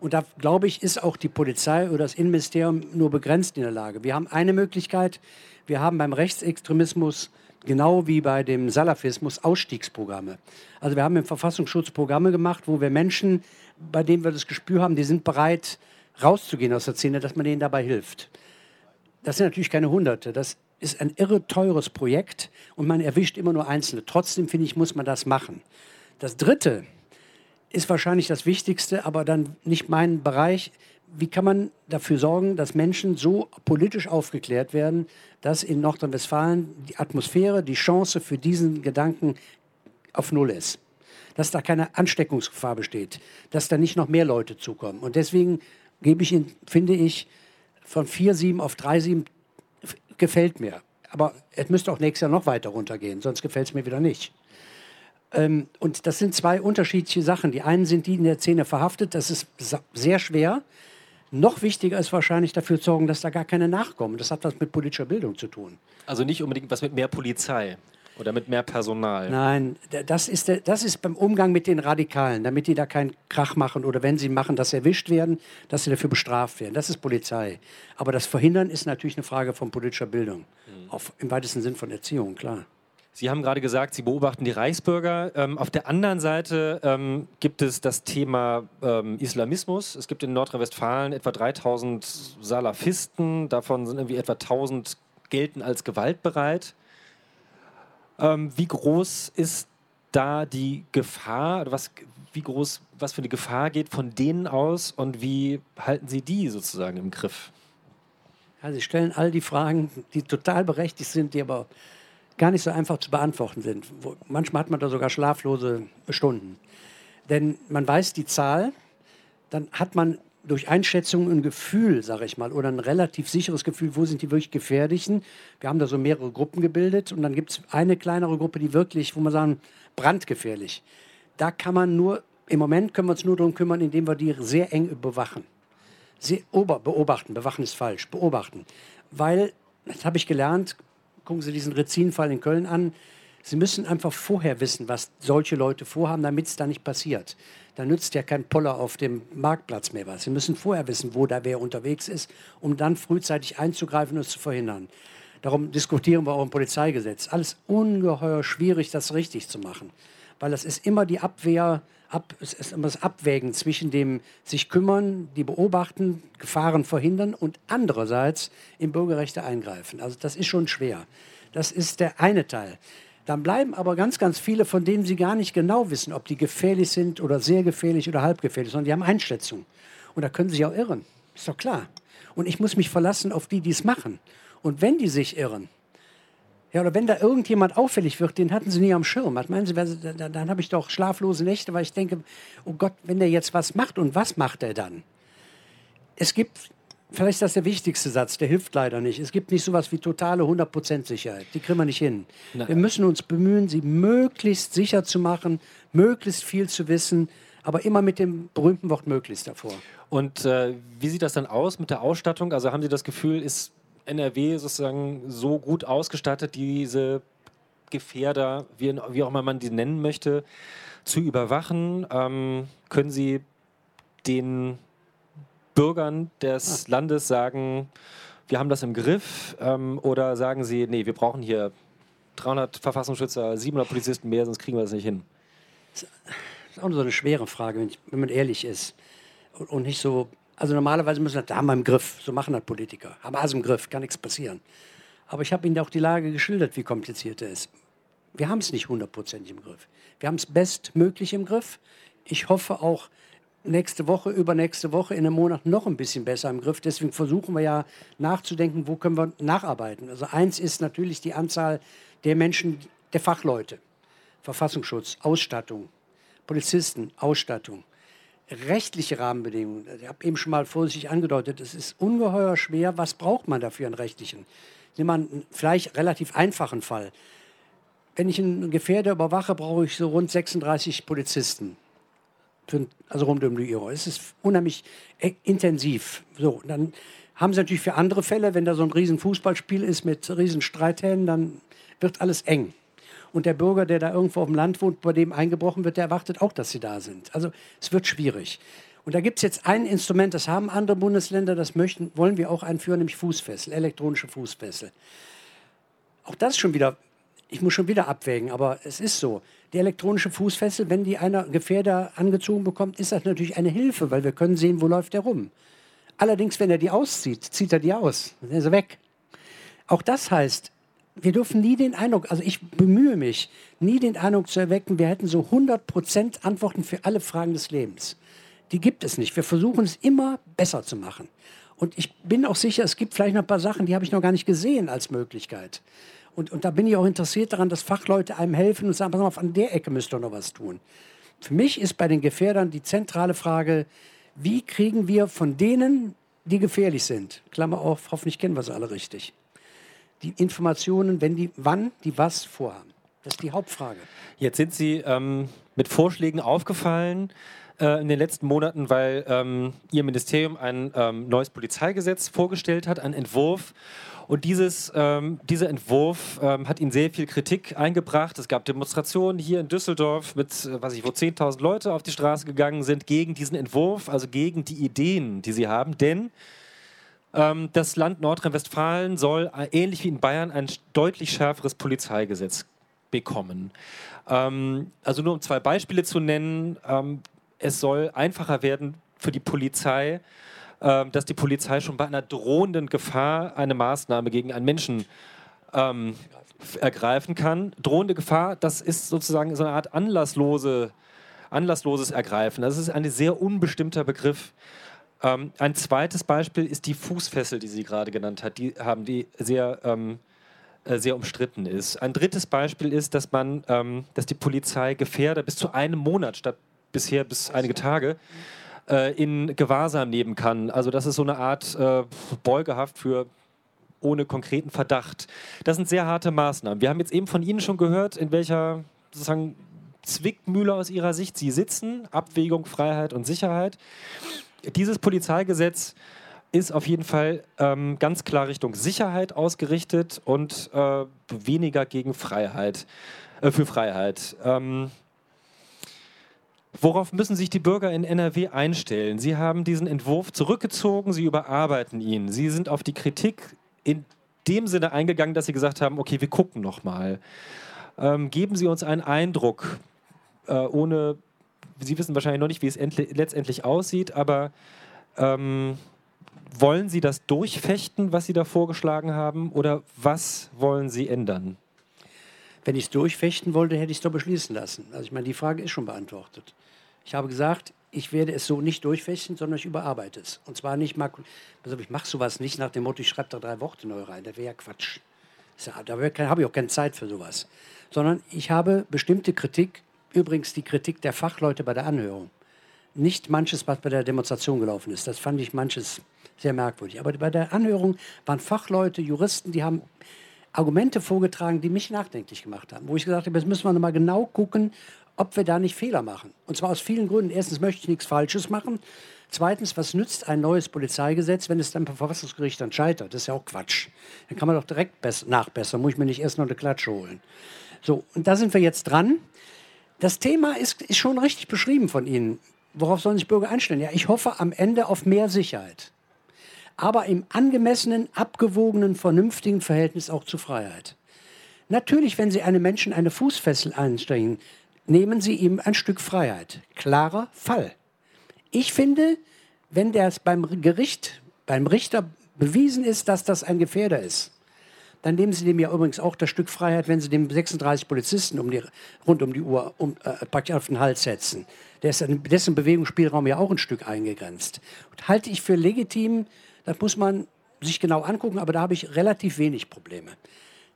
Und da, glaube ich, ist auch die Polizei oder das Innenministerium nur begrenzt in der Lage. Wir haben eine Möglichkeit, wir haben beim Rechtsextremismus genau wie bei dem Salafismus Ausstiegsprogramme. Also wir haben im Verfassungsschutz Programme gemacht, wo wir Menschen, bei denen wir das Gespür haben, die sind bereit, rauszugehen aus der Szene, dass man denen dabei hilft. Das sind natürlich keine Hunderte. Das ist ein irre teures Projekt und man erwischt immer nur Einzelne. Trotzdem, finde ich, muss man das machen. Das Dritte ist wahrscheinlich das Wichtigste, aber dann nicht mein Bereich, wie kann man dafür sorgen, dass Menschen so politisch aufgeklärt werden, dass in Nordrhein-Westfalen die Atmosphäre, die Chance für diesen Gedanken auf Null ist? Dass da keine Ansteckungsgefahr besteht, dass da nicht noch mehr Leute zukommen. Und deswegen gebe ich Ihnen, finde ich, von 4,7 auf 3,7 gefällt mir. Aber es müsste auch nächstes Jahr noch weiter runtergehen, sonst gefällt es mir wieder nicht. Ähm, und das sind zwei unterschiedliche Sachen. Die einen sind die in der Szene verhaftet, das ist sehr schwer. Noch wichtiger ist wahrscheinlich dafür zu sorgen, dass da gar keine nachkommen. Das hat was mit politischer Bildung zu tun. Also nicht unbedingt was mit mehr Polizei oder mit mehr Personal. Nein, das ist, das ist beim Umgang mit den Radikalen, damit die da keinen Krach machen oder wenn sie machen, dass sie erwischt werden, dass sie dafür bestraft werden. Das ist Polizei. Aber das Verhindern ist natürlich eine Frage von politischer Bildung. Mhm. Auf, Im weitesten Sinn von Erziehung, klar. Sie haben gerade gesagt, Sie beobachten die Reichsbürger. Ähm, auf der anderen Seite ähm, gibt es das Thema ähm, Islamismus. Es gibt in Nordrhein-Westfalen etwa 3000 Salafisten. Davon sind irgendwie etwa 1000 gelten als gewaltbereit. Ähm, wie groß ist da die Gefahr? Was, wie groß, was für eine Gefahr geht von denen aus und wie halten Sie die sozusagen im Griff? Ja, Sie stellen all die Fragen, die total berechtigt sind, die aber gar nicht so einfach zu beantworten sind. Manchmal hat man da sogar schlaflose Stunden. Denn man weiß die Zahl, dann hat man durch Einschätzung ein Gefühl, sage ich mal, oder ein relativ sicheres Gefühl, wo sind die wirklich Gefährlichen. Wir haben da so mehrere Gruppen gebildet und dann gibt es eine kleinere Gruppe, die wirklich, wo man sagen, brandgefährlich. Da kann man nur, im Moment können wir uns nur darum kümmern, indem wir die sehr eng bewachen. Sehr, beobachten, bewachen ist falsch, beobachten. Weil, das habe ich gelernt, gucken Sie diesen Rezin-Fall in Köln an. Sie müssen einfach vorher wissen, was solche Leute vorhaben, damit es da nicht passiert. Da nützt ja kein Poller auf dem Marktplatz mehr was. Sie müssen vorher wissen, wo da wer unterwegs ist, um dann frühzeitig einzugreifen und es zu verhindern. Darum diskutieren wir auch im Polizeigesetz. Alles ungeheuer schwierig, das richtig zu machen. Weil das ist immer die Abwehr, ab, es ist immer das Abwägen zwischen dem sich kümmern, die beobachten, Gefahren verhindern und andererseits in Bürgerrechte eingreifen. Also das ist schon schwer. Das ist der eine Teil. Dann bleiben aber ganz, ganz viele, von denen Sie gar nicht genau wissen, ob die gefährlich sind oder sehr gefährlich oder halb gefährlich, sondern die haben Einschätzungen. Und da können Sie sich auch irren. Ist doch klar. Und ich muss mich verlassen auf die, die es machen. Und wenn die sich irren, ja, oder wenn da irgendjemand auffällig wird, den hatten sie nie am Schirm. Was meinen Sie, dann, dann habe ich doch schlaflose Nächte, weil ich denke, oh Gott, wenn der jetzt was macht und was macht er dann? Es gibt, vielleicht ist das der wichtigste Satz, der hilft leider nicht. Es gibt nicht so etwas wie totale 100% Sicherheit. Die kriegen wir nicht hin. Nein. Wir müssen uns bemühen, sie möglichst sicher zu machen, möglichst viel zu wissen, aber immer mit dem berühmten Wort möglichst davor. Und äh, wie sieht das dann aus mit der Ausstattung? Also haben Sie das Gefühl, ist NRW sozusagen so gut ausgestattet, diese Gefährder, wie, wie auch immer man die nennen möchte, zu überwachen? Ähm, können Sie den Bürgern des. Landes sagen, wir haben das im Griff? Ähm, oder sagen Sie, nee, wir brauchen hier 300 Verfassungsschützer, 700 Polizisten mehr, sonst kriegen wir das nicht hin? Das ist auch so eine schwere Frage, wenn, ich, wenn man ehrlich ist. Und, und, nicht so. Also normalerweise müssen wir das, da haben wir im Griff. So machen das Politiker. Haben wir es im Griff, kann nichts passieren. Aber ich habe Ihnen auch die Lage geschildert, wie kompliziert er ist. Wir haben es nicht hundertprozentig im Griff. Wir haben es bestmöglich im Griff. Ich hoffe auch nächste Woche, übernächste Woche, in einem Monat noch ein bisschen besser im Griff. Deswegen versuchen wir ja nachzudenken, wo können wir nacharbeiten. Also eins ist natürlich die Anzahl der Menschen, der Fachleute. Verfassungsschutz, Ausstattung, Polizisten, Ausstattung, rechtliche Rahmenbedingungen. Ich habe eben schon mal vorsichtig angedeutet, es ist ungeheuer schwer. Was braucht man dafür an rechtlichen? Nehmen wir einen vielleicht relativ einfachen Fall. Wenn ich einen Gefährder überwache, brauche ich so rund 36 Polizisten. Für, also rund um die Uhr. Es ist unheimlich äh, intensiv. So, dann haben sie natürlich für andere Fälle, wenn da so ein riesen Fußballspiel ist mit riesen Streithähnen, dann wird alles eng. Und der Bürger, der da irgendwo auf dem Land wohnt, bei dem eingebrochen wird, der erwartet auch, dass sie da sind. Also es wird schwierig. Und da gibt es jetzt ein Instrument, das haben andere Bundesländer, das möchten, wollen wir auch einführen, nämlich Fußfessel, elektronische Fußfessel. Auch das schon wieder, ich muss schon wieder abwägen, aber es ist so. Die elektronische Fußfessel, wenn die einer Gefährder angezogen bekommt, ist das natürlich eine Hilfe, weil wir können sehen, wo läuft der rum. Allerdings, wenn er die auszieht, zieht er die aus, dann ist er weg. Auch das heißt, wir dürfen nie den Eindruck, also ich bemühe mich, nie den Eindruck zu erwecken, wir hätten so 100% Antworten für alle Fragen des Lebens die gibt es nicht. Wir versuchen es immer besser zu machen. Und ich bin auch sicher, es gibt vielleicht noch ein paar Sachen, die habe ich noch gar nicht gesehen als Möglichkeit. Und, und da bin ich auch interessiert daran, dass Fachleute einem helfen und sagen, pass auf, an der Ecke müsst ihr noch was tun. Für mich ist bei den Gefährdern die zentrale Frage, wie kriegen wir von denen, die gefährlich sind, Klammer auf, hoffentlich kennen wir sie alle richtig, die Informationen, wenn die, wann die was vorhaben. Das ist die Hauptfrage. Jetzt sind Sie ähm, mit Vorschlägen aufgefallen, äh, in den letzten Monaten, weil ähm, Ihr Ministerium ein ähm, neues Polizeigesetz vorgestellt hat, einen Entwurf. Und dieses, ähm, dieser Entwurf ähm, hat Ihnen sehr viel Kritik eingebracht. Es gab Demonstrationen hier in Düsseldorf, mit, äh, weiß ich, wo 10.000 Leute auf die Straße gegangen sind gegen diesen Entwurf, also gegen die Ideen, die Sie haben. Denn das Land Nordrhein-Westfalen soll, äh, ähnlich wie in Bayern, ein deutlich schärferes Polizeigesetz bekommen. Ähm, also nur um zwei Beispiele zu nennen. Ähm, es soll einfacher werden für die Polizei, dass die Polizei schon bei einer drohenden Gefahr eine Maßnahme gegen einen Menschen ähm, ergreifen kann. Drohende Gefahr, das ist sozusagen so eine Art anlasslose, anlassloses Ergreifen. Das ist ein sehr unbestimmter Begriff. Ähm, ein zweites Beispiel ist die Fußfessel, die Sie gerade genannt hat. Die haben die sehr ähm, äh, sehr umstritten ist. Ein drittes Beispiel ist, dass man, ähm, dass die Polizei Gefährder bis zu einem Monat statt bisher bis einige Tage, äh, in Gewahrsam nehmen kann. Also das ist so eine Art äh, Beugehaft für ohne konkreten Verdacht. Das sind sehr harte Maßnahmen. Wir haben jetzt eben von Ihnen schon gehört, in welcher sozusagen Zwickmühle aus Ihrer Sicht Sie sitzen. Abwägung, Freiheit und Sicherheit. Dieses Polizeigesetz ist auf jeden Fall ähm, ganz klar Richtung Sicherheit ausgerichtet und äh, weniger gegen Freiheit, äh, für Freiheit. Ähm, Worauf müssen sich die Bürger in NRW einstellen? Sie haben diesen Entwurf zurückgezogen, Sie überarbeiten ihn. Sie sind auf die Kritik in dem Sinne eingegangen, dass Sie gesagt haben, okay, wir gucken noch mal. Ähm, geben Sie uns einen Eindruck, äh, ohne, Sie wissen wahrscheinlich noch nicht, wie es letztendlich aussieht, aber ähm, wollen Sie das durchfechten, was Sie da vorgeschlagen haben, oder was wollen Sie ändern? Wenn ich es durchfechten wollte, hätte ich es doch beschließen lassen. Also ich meine, die Frage ist schon beantwortet. Ich habe gesagt, ich werde es so nicht durchfechten, sondern ich überarbeite es. Und zwar nicht mal, also ich mache sowas nicht nach dem Motto, ich schreibe da drei Worte neu rein. Das wäre ja Quatsch. Da habe ich auch keine Zeit für sowas. Sondern ich habe bestimmte Kritik, übrigens die Kritik der Fachleute bei der Anhörung. Nicht manches, was bei der Demonstration gelaufen ist. Das fand ich manches sehr merkwürdig. Aber bei der Anhörung waren Fachleute, Juristen, die haben Argumente vorgetragen, die mich nachdenklich gemacht haben. Wo ich gesagt habe, jetzt müssen wir nochmal genau gucken, ob wir da nicht Fehler machen. Und zwar aus vielen Gründen. Erstens möchte ich nichts Falsches machen. Zweitens, was nützt ein neues Polizeigesetz, wenn es dann beim Verfassungsgericht dann scheitert? Das ist ja auch Quatsch. Dann kann man doch direkt nachbessern. Muss ich mir nicht erst noch eine Klatsche holen. So, und da sind wir jetzt dran. Das Thema ist, ist schon richtig beschrieben von Ihnen. Worauf sollen sich Bürger einstellen? Ja, ich hoffe am Ende auf mehr Sicherheit aber im angemessenen, abgewogenen, vernünftigen Verhältnis auch zur Freiheit. Natürlich, wenn Sie einem Menschen eine Fußfessel anstrengen, nehmen Sie ihm ein Stück Freiheit. Klarer Fall. Ich finde, wenn das beim Gericht, beim Richter bewiesen ist, dass das ein Gefährder ist, dann nehmen Sie dem ja übrigens auch das Stück Freiheit, wenn Sie dem 36 Polizisten um die, rund um die Uhr um, äh, praktisch auf den Hals setzen. Dessen, dessen Bewegungsspielraum ja auch ein Stück eingegrenzt. Und halte ich für legitim, das muss man sich genau angucken, aber da habe ich relativ wenig Probleme.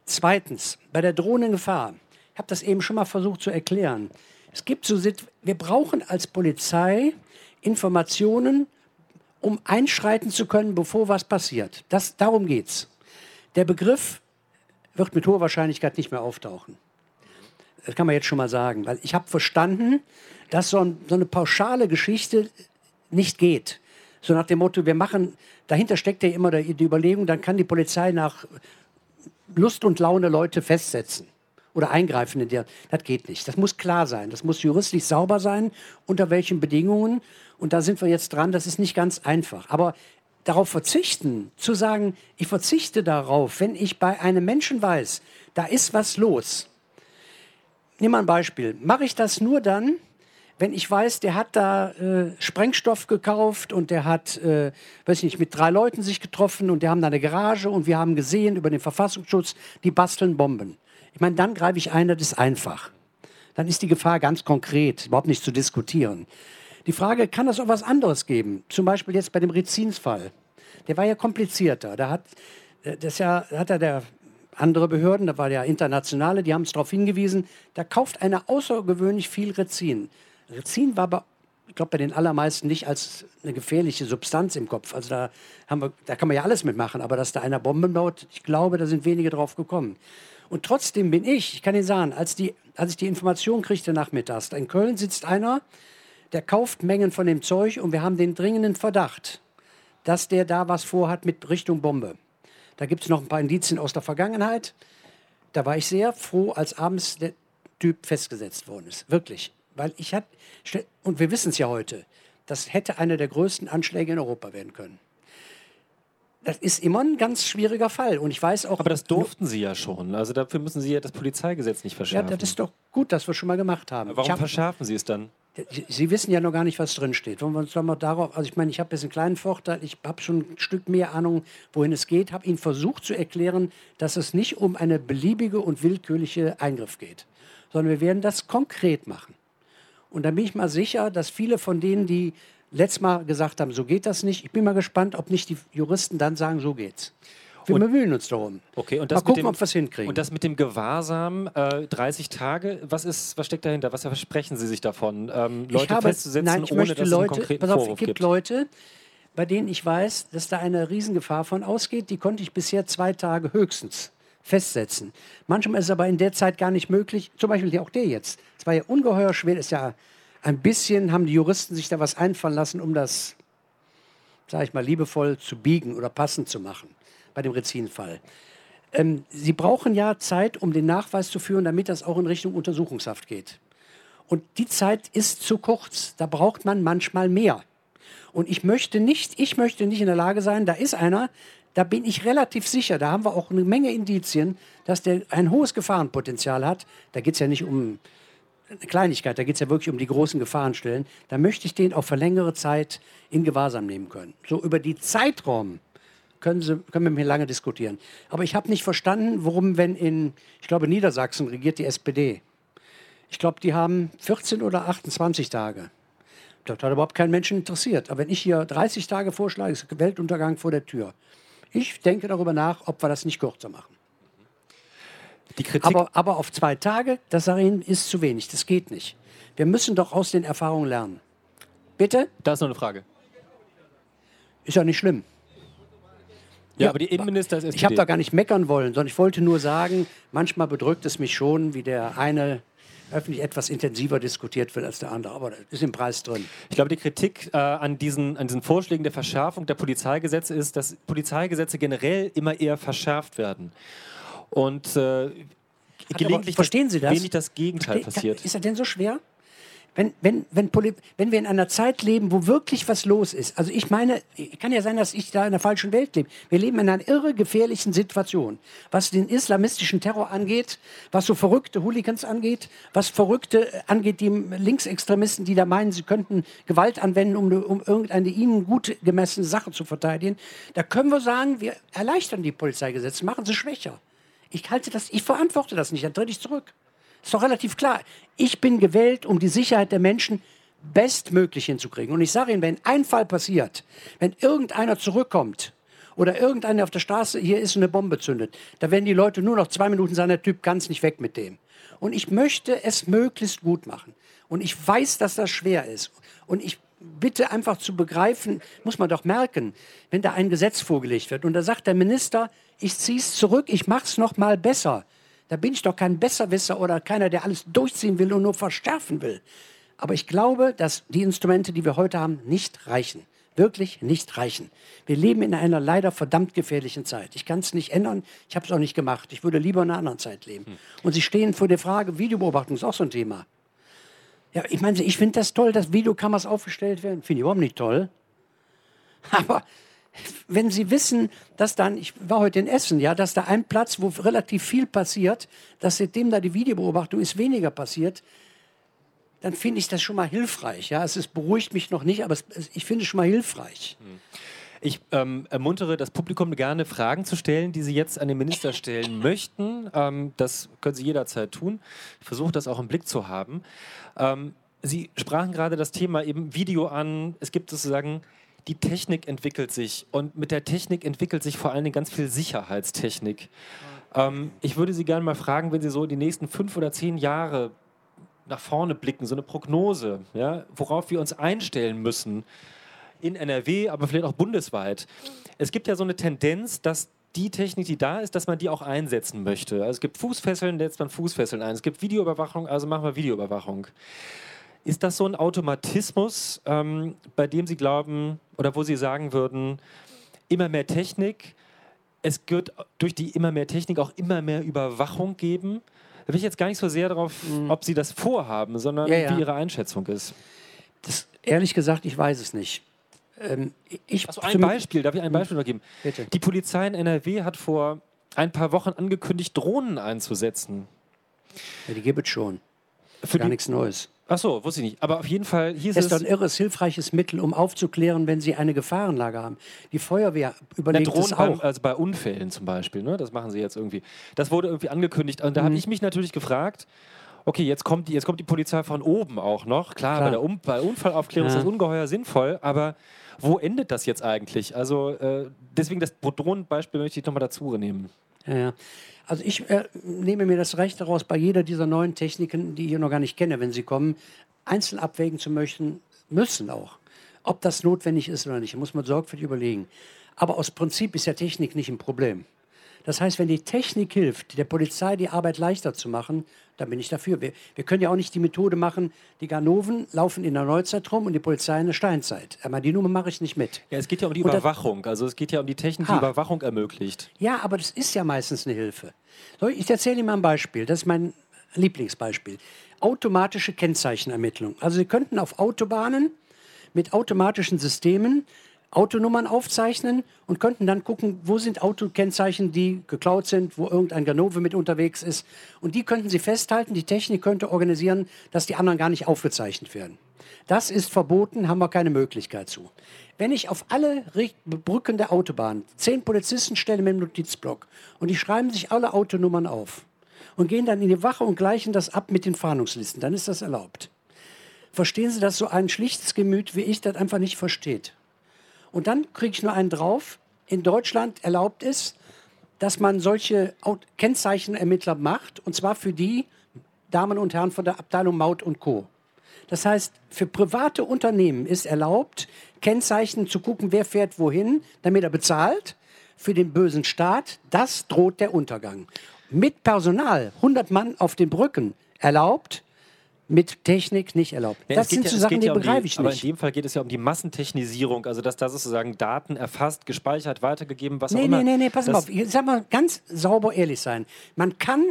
Zweitens, bei der drohenden Gefahr, ich habe das eben schon mal versucht zu erklären. Es gibt so, wir brauchen als Polizei Informationen, um einschreiten zu können, bevor was passiert. Das, darum geht's. Der Begriff wird mit hoher Wahrscheinlichkeit nicht mehr auftauchen. Das kann man jetzt schon mal sagen, weil ich habe verstanden, dass so, ein, so, eine pauschale Geschichte nicht geht. So nach dem Motto, wir machen, dahinter steckt ja immer die Überlegung, dann kann die Polizei nach Lust und Laune Leute festsetzen oder eingreifen in der. Das geht nicht. Das muss klar sein. Das muss juristisch sauber sein, unter welchen Bedingungen. Und da sind wir jetzt dran. Das ist nicht ganz einfach. Aber darauf verzichten, zu sagen, ich verzichte darauf, wenn ich bei einem Menschen weiß, da ist was los. Nimm mal ein Beispiel. Mache ich das nur dann, wenn ich weiß, der hat da äh, Sprengstoff gekauft und der hat, äh, weiß nicht, mit drei Leuten sich getroffen und die haben da eine Garage und wir haben gesehen über den Verfassungsschutz, die basteln Bomben. Ich meine, dann greife ich ein, das ist einfach. Dann ist die Gefahr ganz konkret, überhaupt nicht zu diskutieren. Die Frage, kann es auch was anderes geben? Zum Beispiel jetzt bei dem Rizinsfall. Der war ja komplizierter. Da hat, äh, das ja, hat er der andere Behörden, da war der internationale, die haben es darauf hingewiesen, da kauft einer außergewöhnlich viel Rezin. Rezin war aber, ich glaube, bei den allermeisten nicht als eine gefährliche Substanz im Kopf. Also da, haben wir, da kann man ja alles mitmachen, aber dass da einer Bomben baut, ich glaube, da sind wenige drauf gekommen. Und trotzdem bin ich, ich kann Ihnen sagen, als, die, als ich die Information kriegte nachmittags, in Köln sitzt einer, der kauft Mengen von dem Zeug und wir haben den dringenden Verdacht, dass der da was vorhat mit Richtung Bombe. Da gibt es noch ein paar Indizien aus der Vergangenheit. Da war ich sehr froh, als abends der Typ festgesetzt worden ist. Wirklich. Weil ich hatte, und wir wissen es ja heute, das hätte einer der größten Anschläge in Europa werden können. Das ist immer ein ganz schwieriger Fall. Und ich weiß auch. Aber das durften Sie ja schon. Also dafür müssen Sie ja das Polizeigesetz nicht verschärfen. Ja, das ist doch gut, dass wir schon mal gemacht haben. Warum hab, verschärfen Sie es dann? Sie wissen ja noch gar nicht, was drin steht. Wollen wir uns mal darauf, also ich meine, ich habe jetzt einen kleinen Vorteil, ich habe schon ein Stück mehr Ahnung, wohin es geht, habe Ihnen versucht zu erklären, dass es nicht um eine beliebige und willkürliche Eingriff geht, sondern wir werden das konkret machen. Und da bin ich mal sicher, dass viele von denen, die letztes Mal gesagt haben, so geht das nicht, ich bin mal gespannt, ob nicht die Juristen dann sagen, so geht's. Wir und, bemühen uns darum. Okay, und das Mal gucken, dem, ob wir es hinkriegen. Und das mit dem Gewahrsam, äh, 30 Tage, was, ist, was steckt dahinter? Was versprechen Sie sich davon? Ähm, Leute habe, festzusetzen, nein, ich ohne möchte dass Leute, es einen konkreten pass auf, Vorwurf es gibt, Leute, bei denen ich weiß, dass da eine Riesengefahr von ausgeht. Die konnte ich bisher zwei Tage höchstens festsetzen. Manchmal ist es aber in der Zeit gar nicht möglich. Zum Beispiel auch der jetzt. Es war ja ungeheuer schwer. Ist ja ein bisschen haben die Juristen sich da was einfallen lassen, um das, sage ich mal, liebevoll zu biegen oder passend zu machen bei dem Rezin-Fall. Ähm, Sie brauchen ja Zeit, um den Nachweis zu führen, damit das auch in Richtung Untersuchungshaft geht. Und die Zeit ist zu kurz. Da braucht man manchmal mehr. Und ich möchte nicht, ich möchte nicht in der Lage sein, da ist einer, da bin ich relativ sicher, da haben wir auch eine Menge Indizien, dass der ein hohes Gefahrenpotenzial hat. Da geht es ja nicht um eine Kleinigkeit, da geht es ja wirklich um die großen Gefahrenstellen. Da möchte ich den auch für längere Zeit in Gewahrsam nehmen können. So über die Zeitraum können, Sie, können wir mir lange diskutieren. Aber ich habe nicht verstanden, warum, wenn in, ich glaube, Niedersachsen regiert die SPD. Ich glaube, die haben 14 oder 28 Tage. Das hat überhaupt keinen Menschen interessiert. Aber wenn ich hier 30 Tage vorschlage, ist Weltuntergang vor der Tür. Ich denke darüber nach, ob wir das nicht kürzer machen. aber, aber auf zwei Tage, das sage ich Ihnen, ist zu wenig. Das geht nicht. Wir müssen doch aus den Erfahrungen lernen. Bitte? Da ist noch eine Frage. Ist ja nicht schlimm. Ja, aber die Innenminister ist SPD. Ich habe da gar nicht meckern wollen, sondern ich wollte nur sagen, manchmal bedrückt es mich schon, wie der eine öffentlich etwas intensiver diskutiert wird als der andere. Aber das ist im Preis drin. Ich glaube, die Kritik äh, an, diesen, an diesen Vorschlägen der Verschärfung der Polizeigesetze ist, dass Polizeigesetze generell immer eher verschärft werden. Und äh, gelegentlich verstehen Sie das? wenig das Gegenteil Verste passiert. Ist das denn so schwer? Wenn, wenn, wenn, wenn wir in einer Zeit leben, wo wirklich was los ist, also ich meine, kann ja sein, dass ich da in der falschen Welt lebe. Wir leben in einer irre gefährlichen Situation, was den islamistischen Terror angeht, was so verrückte Hooligans angeht, was verrückte äh, angeht, die Linksextremisten, die da meinen, sie könnten Gewalt anwenden, um, um irgendeine ihnen gut gemessene Sache zu verteidigen. Da können wir sagen, wir erleichtern die Polizeigesetze, machen sie schwächer. Ich halte das, ich verantworte das nicht, dann trete ich zurück. Ist doch relativ klar. Ich bin gewählt, um die Sicherheit der Menschen bestmöglich hinzukriegen. Und ich sage Ihnen, wenn ein Fall passiert, wenn irgendeiner zurückkommt oder irgendeiner auf der Straße hier ist und eine Bombe zündet, da werden die Leute nur noch zwei Minuten sagen, der Typ ganz nicht weg mit dem. Und ich möchte es möglichst gut machen. Und ich weiß, dass das schwer ist. Und ich bitte einfach zu begreifen, muss man doch merken, wenn da ein Gesetz vorgelegt wird und da sagt der Minister, ich ziehe es zurück, ich mache es noch mal besser. Da bin ich doch kein Besserwisser oder keiner, der alles durchziehen will und nur verschärfen will. Aber ich glaube, dass die Instrumente, die wir heute haben, nicht reichen. Wirklich nicht reichen. Wir leben in einer leider verdammt gefährlichen Zeit. Ich kann es nicht ändern. Ich habe es auch nicht gemacht. Ich würde lieber in einer anderen Zeit leben. Hm. Und Sie stehen vor der Frage, Videobeobachtung ist auch so ein Thema. Ja, ich meine, ich finde das toll, dass Videokameras aufgestellt werden. Finde ich überhaupt nicht toll. (laughs) Aber wenn Sie wissen, dass dann, ich war heute in Essen, ja, dass da ein Platz, wo relativ viel passiert, dass seitdem da die Videobeobachtung ist, weniger passiert, dann finde ich das schon mal hilfreich. Ja, es ist, beruhigt mich noch nicht, aber es, ich finde es schon mal hilfreich. Hm. Ich ähm, ermuntere das Publikum gerne, Fragen zu stellen, die Sie jetzt an den Minister stellen (laughs) möchten. Ähm, das können Sie jederzeit tun. Ich versuche das auch im Blick zu haben. Ähm, Sie sprachen gerade das Thema eben Video an. Es gibt sozusagen die Technik entwickelt sich und mit der Technik entwickelt sich vor allen Dingen ganz viel Sicherheitstechnik. Ähm, ich würde Sie gerne mal fragen, wenn Sie so die nächsten fünf oder zehn Jahre nach vorne blicken, so eine Prognose, ja, worauf wir uns einstellen müssen in NRW, aber vielleicht auch bundesweit. Es gibt ja so eine Tendenz, dass die Technik, die da ist, dass man die auch einsetzen möchte. Also es gibt Fußfesseln, setzt man Fußfesseln ein. Es gibt Videoüberwachung, also machen wir Videoüberwachung. Ist das so ein Automatismus, ähm, bei dem Sie glauben oder wo Sie sagen würden, immer mehr Technik, es wird durch die immer mehr Technik auch immer mehr Überwachung geben? Da will ich jetzt gar nicht so sehr darauf, mhm. ob Sie das vorhaben, sondern ja, ja. wie Ihre Einschätzung ist. Das, ehrlich gesagt, ich weiß es nicht. Ähm, ich also ein Beispiel, darf ich ein Beispiel noch geben? Bitte. Die Polizei in NRW hat vor ein paar Wochen angekündigt, Drohnen einzusetzen. Ja, die gibt es schon. Für Gar nichts Neues. Ach so, wusste ich nicht. Aber auf jeden Fall hieß es. Es ist ein irres, hilfreiches Mittel, um aufzuklären, wenn Sie eine Gefahrenlage haben. Die Feuerwehr überlegt Na, es auch. Beim, also bei Unfällen zum Beispiel, ne? das machen Sie jetzt irgendwie. Das wurde irgendwie angekündigt. Und da mhm. habe ich mich natürlich gefragt, okay, jetzt kommt, die, jetzt kommt die Polizei von oben auch noch. Klar, Klar. Bei, der um, bei Unfallaufklärung ja. ist das ungeheuer sinnvoll, aber wo endet das jetzt eigentlich? Also äh, deswegen das Drohnenbeispiel möchte ich nochmal dazu nehmen. Ja, ja. Also ich äh, nehme mir das Recht daraus, bei jeder dieser neuen Techniken, die ich hier noch gar nicht kenne, wenn sie kommen, einzeln abwägen zu möchten, müssen auch. Ob das notwendig ist oder nicht, muss man sorgfältig überlegen. Aber aus Prinzip ist ja Technik nicht ein Problem. Das heißt, wenn die Technik hilft, der Polizei die Arbeit leichter zu machen, dann bin ich dafür. Wir, wir können ja auch nicht die Methode machen, die Ganoven laufen in der Neuzeit rum und die Polizei in der Steinzeit. Aber die Nummer mache ich nicht mit. Ja, es geht ja um die Überwachung. Also es geht ja um die Technik, die ha. Überwachung ermöglicht. Ja, aber das ist ja meistens eine Hilfe. So, ich erzähle Ihnen mal ein Beispiel. Das ist mein Lieblingsbeispiel. Automatische Kennzeichenermittlung. Also Sie könnten auf Autobahnen mit automatischen Systemen Autonummern aufzeichnen und könnten dann gucken, wo sind Autokennzeichen, die geklaut sind, wo irgendein Ganove mit unterwegs ist. Und die könnten Sie festhalten. Die Technik könnte organisieren, dass die anderen gar nicht aufgezeichnet werden. Das ist verboten, haben wir keine Möglichkeit zu. Wenn ich auf alle Brücken der Autobahn zehn Polizisten stelle mit dem Notizblock und die schreiben sich alle Autonummern auf und gehen dann in die Wache und gleichen das ab mit den Fahndungslisten, dann ist das erlaubt. Verstehen Sie, dass so ein schlichtes Gemüt wie ich das einfach nicht versteht? Und dann kriege ich nur einen drauf. In Deutschland erlaubt es, dass man solche Kennzeichenermittler macht, und zwar für die Damen und Herren von der Abteilung Maut und Co. Das heißt, für private Unternehmen ist erlaubt, Kennzeichen zu gucken, wer fährt wohin, damit er bezahlt. Für den bösen Staat, das droht der Untergang. Mit Personal, 100 Mann auf den Brücken, erlaubt, mit Technik nicht erlaubt. Ja, das sind ja, so Sachen, die ja um begreife ich nicht. Aber in dem Fall geht es ja um die Massentechnisierung, also dass da sozusagen Daten erfasst, gespeichert, weitergegeben, was nee, auch immer. Nee, nee, nee, pass mal auf. Ich sag mal ganz sauber ehrlich sein. Man kann,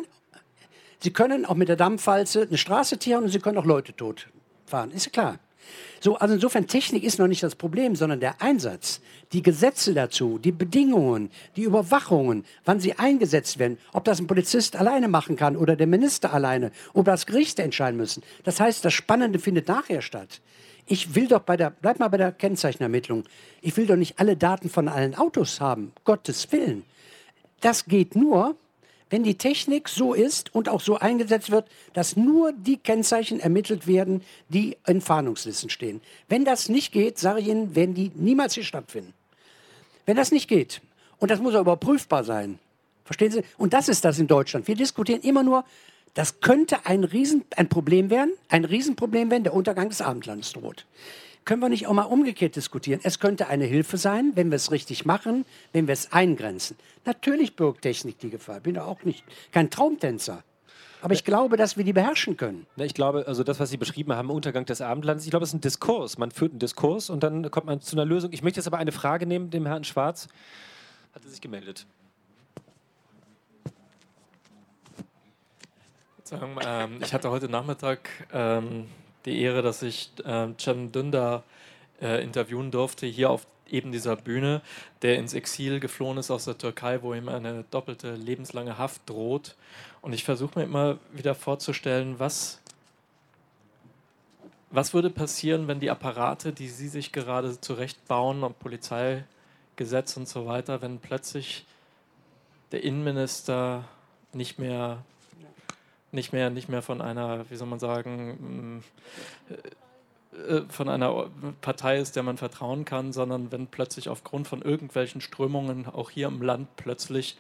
Sie können auch mit der Dampfwalze eine Straße tieren und Sie können auch Leute tot fahren, ist klar. So, also insofern, Technik ist noch nicht das Problem, sondern der Einsatz, die Gesetze dazu, die Bedingungen, die Überwachungen, wann sie eingesetzt werden, ob das ein Polizist alleine machen kann oder der Minister alleine, ob das Gerichte entscheiden müssen. Das heißt, das Spannende findet nachher statt. Ich will doch bei der, bleib mal bei der Kennzeichenermittlung. Ich will doch nicht alle Daten von allen Autos haben. Gottes Willen. Das geht nur, wenn die Technik so ist und auch so eingesetzt wird, dass nur die Kennzeichen ermittelt werden, die in Fahndungslisten stehen. Wenn das nicht geht, sage ich Ihnen, werden die niemals hier stattfinden. Wenn das nicht geht, und das muss auch überprüfbar sein, verstehen Sie? Und das ist das in Deutschland. Wir diskutieren immer nur, das könnte ein, Riesen, ein Problem werden, ein Riesenproblem werden, der Untergang des Abendlandes droht können wir nicht auch mal umgekehrt diskutieren? Es könnte eine Hilfe sein, wenn wir es richtig machen, wenn wir es eingrenzen. Natürlich birgt Technik die Gefahr. Ich bin auch nicht kein Traumtänzer. Aber ich glaube, dass wir die beherrschen können. Ich glaube, also das, was Sie beschrieben haben, Untergang des Abendlandes, ich glaube, es ist ein Diskurs. Man führt einen Diskurs und dann kommt man zu einer Lösung. Ich möchte jetzt aber eine Frage nehmen, dem Herrn Schwarz. Hat er sich gemeldet? Ähm, ich hatte heute Nachmittag ähm, die Ehre, dass ich äh, Cem Dündar äh, interviewen durfte, hier auf eben dieser Bühne, der ins Exil geflohen ist aus der Türkei, wo ihm eine doppelte lebenslange Haft droht. Und ich versuche mir immer wieder vorzustellen, was, was würde passieren, wenn die Apparate, die Sie sich gerade zurechtbauen, und Polizeigesetz und so weiter, wenn plötzlich der Innenminister nicht mehr nicht mehr, nicht mehr von einer, wie soll man sagen, äh, äh, von einer Partei ist, der man vertrauen kann, sondern wenn plötzlich aufgrund von irgendwelchen Strömungen auch hier im Land plötzlich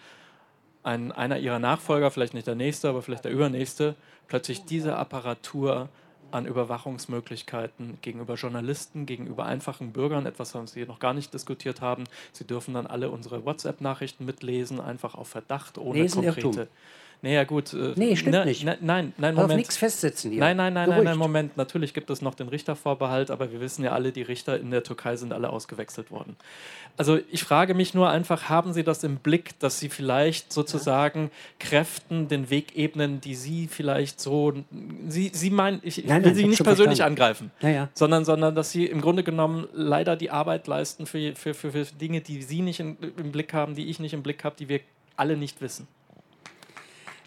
ein, einer ihrer Nachfolger, vielleicht nicht der nächste, aber vielleicht der übernächste, plötzlich diese Apparatur an Überwachungsmöglichkeiten gegenüber Journalisten, gegenüber einfachen Bürgern, etwas, was Sie noch gar nicht diskutiert haben. Sie dürfen dann alle unsere WhatsApp-Nachrichten mitlesen, einfach auf Verdacht, ohne Lesen konkrete. Irrtum. Naja, gut. Äh, nee, stimmt ne, nicht. Ne, nein, nein, Moment. nichts festsetzen hier. Nein, nein, nein, Beruhigt. nein, nein, Moment. Natürlich gibt es noch den Richtervorbehalt, aber wir wissen ja alle, die Richter in der Türkei sind alle ausgewechselt worden. Also ich frage mich nur einfach, haben Sie das im Blick, dass Sie vielleicht sozusagen Kräften den Weg ebnen, die Sie vielleicht so, Sie, Sie meinen, ich Nein, will nein, Sie ich nicht persönlich verstanden. angreifen, Ja, ja. sondern, sondern dass Sie im Grunde genommen leider die Arbeit leisten für, für, für, für Dinge, die Sie nicht in, im Blick haben, die ich nicht im Blick habe, die wir alle nicht wissen.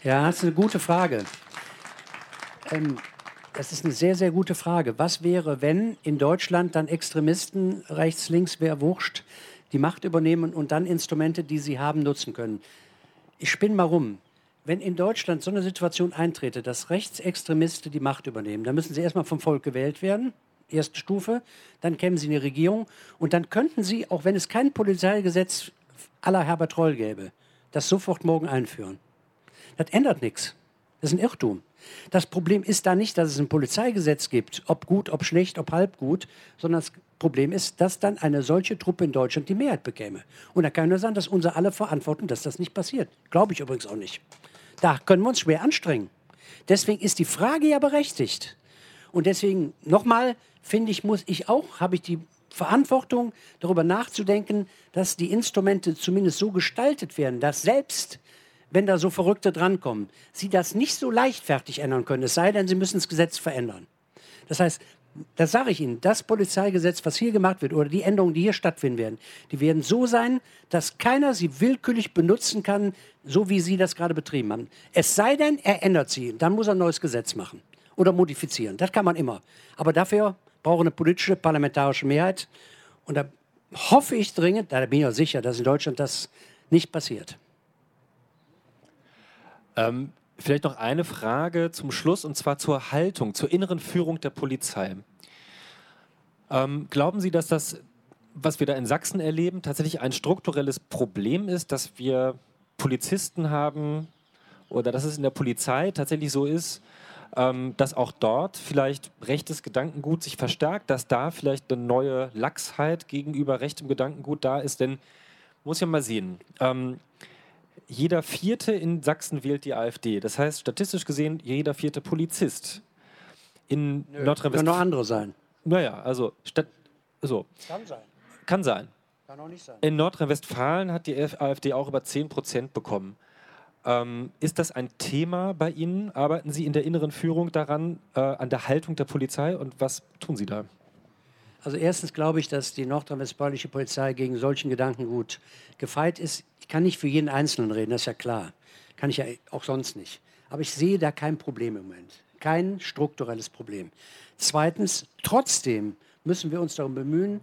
Ja, das ist eine gute Frage. Ähm, das ist eine sehr, sehr gute Frage. Was wäre, wenn in Deutschland dann Extremisten, rechts, links, wer wurscht, die Macht übernehmen und dann Instrumente, die sie haben, nutzen können? Ich spinne mal rum. Wenn in Deutschland so eine Situation eintrete, dass Rechtsextremisten die Macht übernehmen, dann müssen sie erstmal vom Volk gewählt werden, erste Stufe, dann kämen sie in die Regierung und dann könnten sie, auch wenn es kein Polizeigesetz aller Herbert Reul gäbe, das sofort morgen einführen. Das ändert nichts. Das ist ein Irrtum. Das Problem ist da nicht, dass es ein Polizeigesetz gibt, ob gut, ob schlecht, ob halb gut, sondern das Problem ist, dass dann eine solche Truppe in Deutschland die Mehrheit bekäme. Und da kann nur sagen, dass unser alle Verantwortung, dass das nicht passiert. Glaube ich übrigens auch nicht. Da können wir uns schwer anstrengen. Deswegen ist die Frage ja berechtigt. Und deswegen nochmal, finde ich, muss ich auch, habe ich die Verantwortung, darüber nachzudenken, dass die Instrumente zumindest so gestaltet werden, dass selbst wenn da so Verrückte drankommen, sie das nicht so leichtfertig ändern können, es sei denn, sie müssen das Gesetz verändern. Das heißt, das sage ich Ihnen, das Polizeigesetz, was hier gemacht wird, oder die Änderungen, die hier stattfinden werden, die werden so sein, dass keiner sie willkürlich benutzen kann, so wie Sie das gerade betrieben haben. Es sei denn, er ändert sie, dann muss er ein neues Gesetz machen oder modifizieren. Das kann man immer. Aber dafür braucht er eine politische, parlamentarische Mehrheit. Und da hoffe ich dringend, da bin ich auch sicher, dass in Deutschland das nicht passiert. Ähm, vielleicht noch eine Frage zum Schluss und zwar zur Haltung, zur inneren Führung der Polizei. Ähm, glauben Sie, dass das, was wir da in Sachsen erleben, tatsächlich ein strukturelles Problem ist, dass wir Polizisten haben oder dass es in der Polizei tatsächlich so ist, ähm, dass auch dort vielleicht rechtes Gedankengut sich verstärkt, dass da vielleicht eine neue Lachsheit gegenüber rechtem Gedankengut da ist, denn muss ja mal sehen. Ähm, jeder Vierte in Sachsen wählt die AfD. Das heißt, statistisch gesehen, jeder vierte Polizist in Können noch Nordrhein-Westfalen. andere sein. Naja, also, statt, so, Kann sein. kann sein. Kann auch nicht sein. In Nordrhein-Westfalen hat die AfD auch über 10 Prozent bekommen. Ähm, ist das ein Thema bei Ihnen? Arbeiten Sie in der inneren Führung daran, äh, an der Haltung der Polizei und was tun Sie da? Also erstens glaube ich, dass die nordrhein-westfälische Polizei gegen solchen Gedanken gut gefeit ist. Ich kann nicht für jeden Einzelnen reden, das ist ja klar. Kann ich ja auch sonst nicht. Aber ich sehe da kein Problem im Moment. Kein strukturelles Problem. Zweitens, trotzdem müssen wir uns darum bemühen,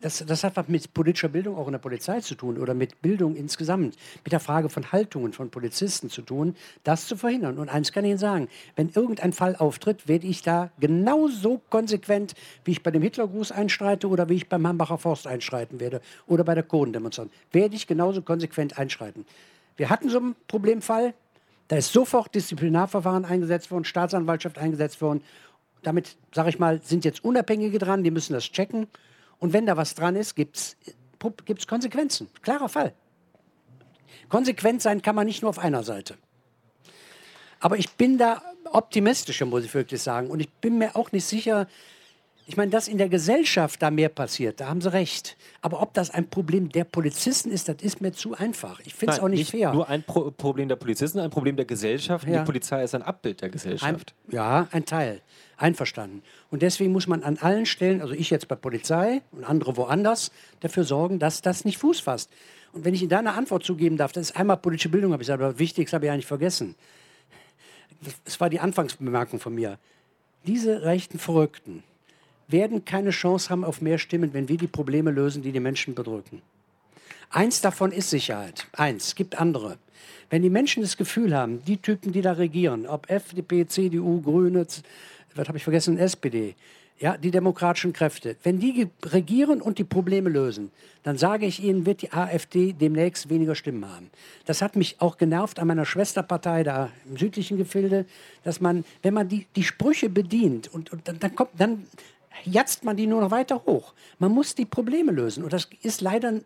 das, das, hat was mit politischer Bildung auch in der Polizei zu tun oder mit Bildung insgesamt, mit der Frage von Haltungen von Polizisten zu tun, das zu verhindern. Und eins kann ich Ihnen sagen, wenn irgendein Fall auftritt, werde ich da genauso konsequent, wie ich bei dem Hitlergruß einschreite oder wie ich beim Hambacher Forst einschreiten werde oder bei der Kurdendemonstration, werde ich genauso konsequent einschreiten. Wir hatten so einen Problemfall, da ist sofort Disziplinarverfahren eingesetzt worden, Staatsanwaltschaft eingesetzt worden. Damit, sage ich mal, sind jetzt Unabhängige dran, die müssen das checken. Und wenn da was dran ist, gibt es Konsequenzen. Klarer Fall. Konsequent sein kann man nicht nur auf einer Seite. Aber ich bin da optimistischer, muss ich wirklich sagen. Und ich bin mir auch nicht sicher, ich meine, dass in der Gesellschaft da mehr passiert, da haben Sie recht. Aber ob das ein Problem der Polizisten ist, das ist mir zu einfach. Ich finde es auch nicht, nicht fair. Nur ein Pro Problem der Polizisten, ein Problem der Gesellschaft. Ja. Die Polizei ist ein Abbild der Gesellschaft. Ein, ja, ein Teil. Einverstanden. Und deswegen muss man an allen Stellen, also ich jetzt bei Polizei und andere woanders, dafür sorgen, dass das nicht Fuß fasst. Und wenn ich Ihnen da eine Antwort zugeben darf, das ist einmal politische Bildung, habe ich gesagt, aber wichtig, habe ich eigentlich vergessen. Das war die Anfangsbemerkung von mir. Diese rechten Verrückten, werden keine Chance haben auf mehr Stimmen, wenn wir die Probleme lösen, die die Menschen bedrücken. Eins davon ist Sicherheit. Eins. Es gibt andere. Wenn die Menschen das Gefühl haben, die Typen, die da regieren, ob FDP, CDU, Grüne, was habe ich vergessen, SPD, ja, die demokratischen Kräfte, wenn die regieren und die Probleme lösen, dann sage ich Ihnen, wird die AfD demnächst weniger Stimmen haben. Das hat mich auch genervt an meiner Schwesterpartei da im südlichen Gefilde, dass man, wenn man die, die Sprüche bedient und, und dann, dann kommt, dann jatzt man die nur noch weiter hoch. Man muss die Probleme lösen. Und das ist leider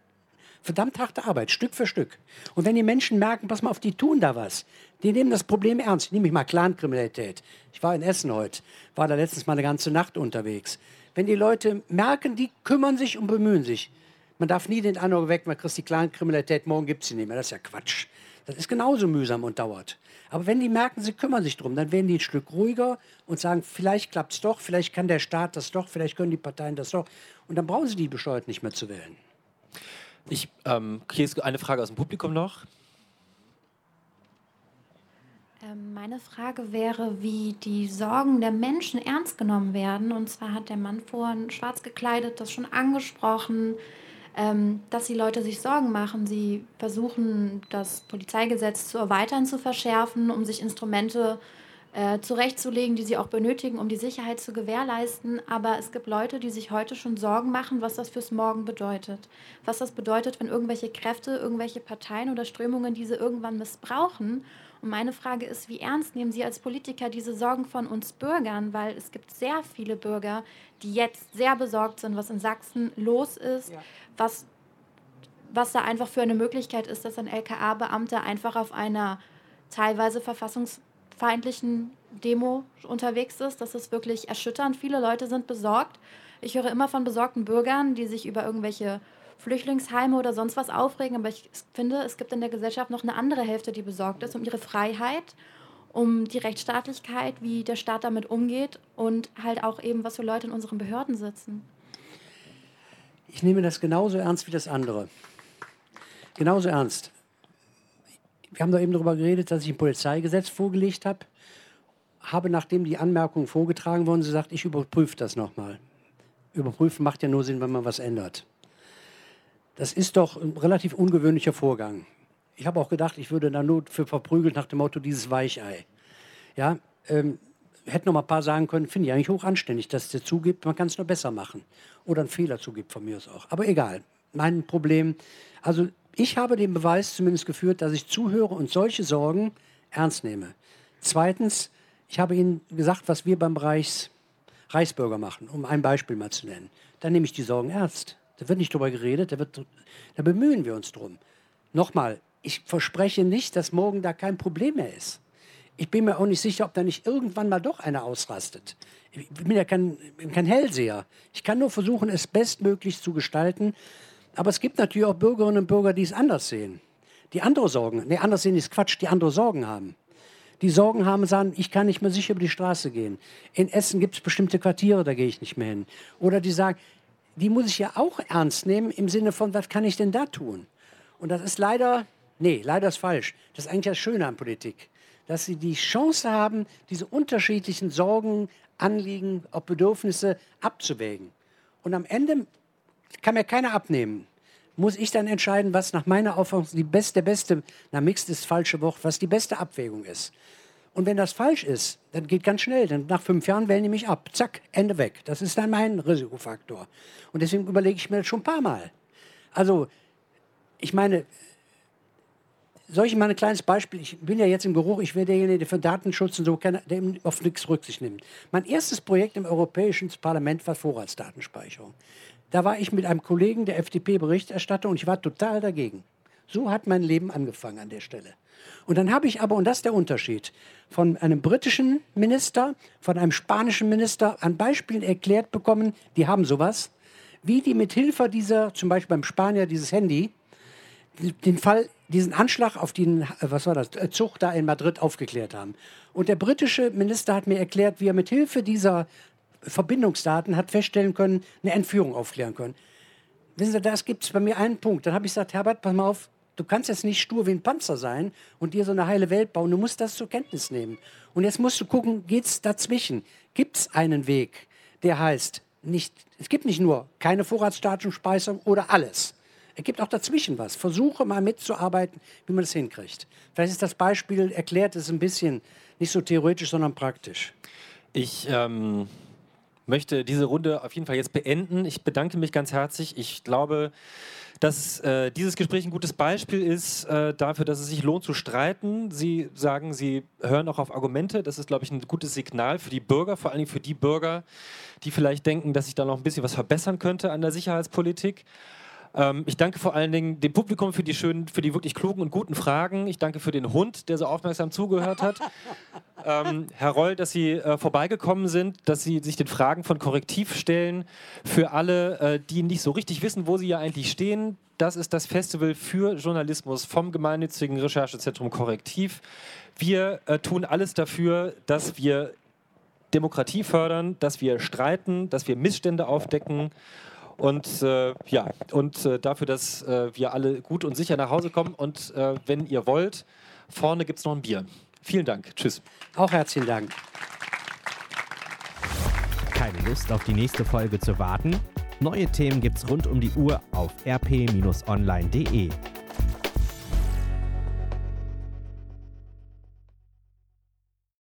verdammt harte Arbeit, Stück für Stück. Und wenn die Menschen merken, pass mal auf, die tun da was, die nehmen das Problem ernst. Nehme ich mal Clankriminalität. Ich war in Essen heute, war da letztens mal eine ganze Nacht unterwegs. Wenn die Leute merken, die kümmern sich und bemühen sich. Man darf nie den Eindruck wecken, man kriegt die Clankriminalität, morgen gibt es sie nicht mehr. Das ist ja Quatsch. Das ist genauso mühsam und dauert. Aber wenn die merken, sie kümmern sich darum, dann werden die ein Stück ruhiger und sagen, vielleicht klappt es doch, vielleicht kann der Staat das doch, vielleicht können die Parteien das doch. Und dann brauchen sie die bescheuert nicht mehr zu wählen. Ich, ähm, hier ist eine Frage aus dem Publikum noch. Ähm, meine Frage wäre, wie die Sorgen der Menschen ernst genommen werden. Und zwar hat der Mann vorhin schwarz gekleidet das schon angesprochen ähm, dass die Leute sich Sorgen machen. Sie versuchen, das Polizeigesetz zu erweitern, zu verschärfen, um sich Instrumente äh, zurechtzulegen, die sie auch benötigen, um die Sicherheit zu gewährleisten. Aber es gibt Leute, die sich heute schon Sorgen machen, was das fürs Morgen bedeutet. Was das bedeutet, wenn irgendwelche Kräfte, irgendwelche Parteien oder Strömungen diese irgendwann missbrauchen. Und meine Frage ist, wie ernst nehmen Sie als Politiker diese Sorgen von uns Bürgern? Weil es gibt sehr viele Bürger, die jetzt sehr besorgt sind, was in Sachsen los ist, ja was, was da einfach für eine Möglichkeit ist, dass ein LKA-Beamter einfach auf einer teilweise verfassungsfeindlichen Demo unterwegs ist. Das ist wirklich erschütternd. Viele Leute sind besorgt. Ich höre immer von besorgten Bürgern, die sich über irgendwelche Flüchtlingsheime oder sonst was aufregen. Aber ich finde, es gibt in der Gesellschaft noch eine andere Hälfte, die besorgt ist um ihre Freiheit, um die Rechtsstaatlichkeit, wie der Staat damit umgeht und halt auch eben, was für Leute in unseren Behörden sitzen. Ich nehme das genauso ernst wie das andere. Genauso ernst. Wir haben da eben darüber geredet, dass ich ein Polizeigesetz vorgelegt habe. Habe, nachdem die Anmerkungen vorgetragen wurden, gesagt, ich überprüfe das nochmal. Überprüfen macht ja nur Sinn, wenn man was ändert. Das ist doch ein relativ ungewöhnlicher Vorgang. Ich habe auch gedacht, ich würde da nur für verprügelt nach dem Motto dieses Weichei. Ja, ähm, hätte noch mal ein paar sagen können, finde ich eigentlich hoch anständig, dass der zugibt, man kann es nur besser machen. Oder einen Fehler zugibt von mir aus auch. Aber egal, mein Problem. Also ich habe den Beweis zumindest geführt, dass ich zuhöre und solche Sorgen ernst nehme. Zweitens, ich habe Ihnen gesagt, was wir beim Reichs, Reichsbürger machen, um ein Beispiel mal zu nennen. Da nehme ich die Sorgen ernst. Da wird nicht drüber geredet, da, wird, da bemühen wir uns drum. Nochmal, ich verspreche nicht, dass morgen da kein Problem mehr ist ich bin mir auch nicht sicher, ob da nicht irgendwann mal doch einer ausrastet. Ich bin ja kein, kein Hellseher. Ich kann nur versuchen, es bestmöglich zu gestalten. Aber es gibt natürlich auch Bürgerinnen und Bürger, die es anders sehen. die andere Sorgen, nee, anders sehen ist Quatsch, die andere Sorgen haben. Die Sorgen haben, sagen, ich kann nicht mehr sicher über die Straße gehen. In Essen gibt es bestimmte Quartiere, da gehe ich nicht mehr hin. Oder die sagen, die muss ich ja auch ernst nehmen im Sinne von, was kann ich denn da tun? Und das ist leider, nee, leider ist falsch. Das ist eigentlich das Schöne an Politik, dass sie die Chance haben, diese unterschiedlichen Sorgen, Anliegen, auch Bedürfnisse abzuwägen. Und am Ende kann mir keiner abnehmen. Muss ich dann entscheiden, was nach meiner Auffassung die beste, beste, na mixed ist das falsche Wort, was die beste Abwägung ist. Und wenn das falsch ist, dann geht ganz schnell. Dann nach fünf Jahren wählen die mich ab. Zack, Ende weg. Das ist dann mein Risikofaktor. Und deswegen überlege ich mir das schon ein paar Mal. Also, ich meine, soll ich mal ein kleines Beispiel? Ich bin ja jetzt im Geruch, ich werde derjenige, der für Datenschutz und so der auf nichts Rücksicht nimmt. Mein erstes Projekt im Europäischen Parlament war Vorratsdatenspeicherung. Da war ich mit einem Kollegen der FDP-Berichterstatter und ich war total dagegen. So hat mein Leben angefangen an der Stelle. Und dann habe ich aber, und das ist der Unterschied, von einem britischen Minister, von einem spanischen Minister an Beispielen erklärt bekommen, die haben sowas, wie die mit Hilfe dieser, zum Beispiel beim Spanier, dieses Handy, den Fall, diesen Anschlag auf den, äh, was war das, äh, Zug da in Madrid aufgeklärt haben. Und der britische Minister hat mir erklärt, wie er mit Hilfe dieser Verbindungsdaten hat feststellen können, eine Entführung aufklären können. Wissen Sie, das gibt es bei mir einen Punkt. Dann habe ich gesagt, Herbert, pass mal auf, du kannst jetzt nicht stur wie ein Panzer sein und dir so eine heile Welt bauen. Du musst das zur Kenntnis nehmen. Und jetzt musst du gucken, geht es dazwischen? Gibt es einen Weg, der heißt, nicht, es gibt nicht nur keine Vorratsdatenspeicherung oder alles. Es gibt auch dazwischen was. Versuche mal mitzuarbeiten, wie man das hinkriegt. Vielleicht ist das Beispiel erklärt, ist ein bisschen nicht so theoretisch, sondern praktisch. Ich ähm, möchte diese Runde auf jeden Fall jetzt beenden. Ich bedanke mich ganz herzlich. Ich glaube, dass äh, dieses Gespräch ein gutes Beispiel ist äh, dafür, dass es sich lohnt zu streiten. Sie sagen, Sie hören auch auf Argumente. Das ist, glaube ich, ein gutes Signal für die Bürger, vor allem für die Bürger, die vielleicht denken, dass sich da noch ein bisschen was verbessern könnte an der Sicherheitspolitik. Ähm, ich danke vor allen Dingen dem Publikum für die schönen, für die wirklich klugen und guten Fragen. Ich danke für den Hund, der so aufmerksam zugehört hat. (laughs) ähm, Herr Roll, dass Sie äh, vorbeigekommen sind, dass Sie sich den Fragen von Korrektiv stellen. Für alle, äh, die nicht so richtig wissen, wo Sie ja eigentlich stehen, das ist das Festival für Journalismus vom gemeinnützigen Recherchezentrum Korrektiv. Wir äh, tun alles dafür, dass wir Demokratie fördern, dass wir streiten, dass wir Missstände aufdecken und äh, ja, und äh, dafür, dass äh, wir alle gut und sicher nach Hause kommen. Und äh, wenn ihr wollt, vorne gibt es noch ein Bier. Vielen Dank. Tschüss. Auch herzlichen Dank. Keine Lust auf die nächste Folge zu warten? Neue Themen gibt's rund um die Uhr auf rp-online.de.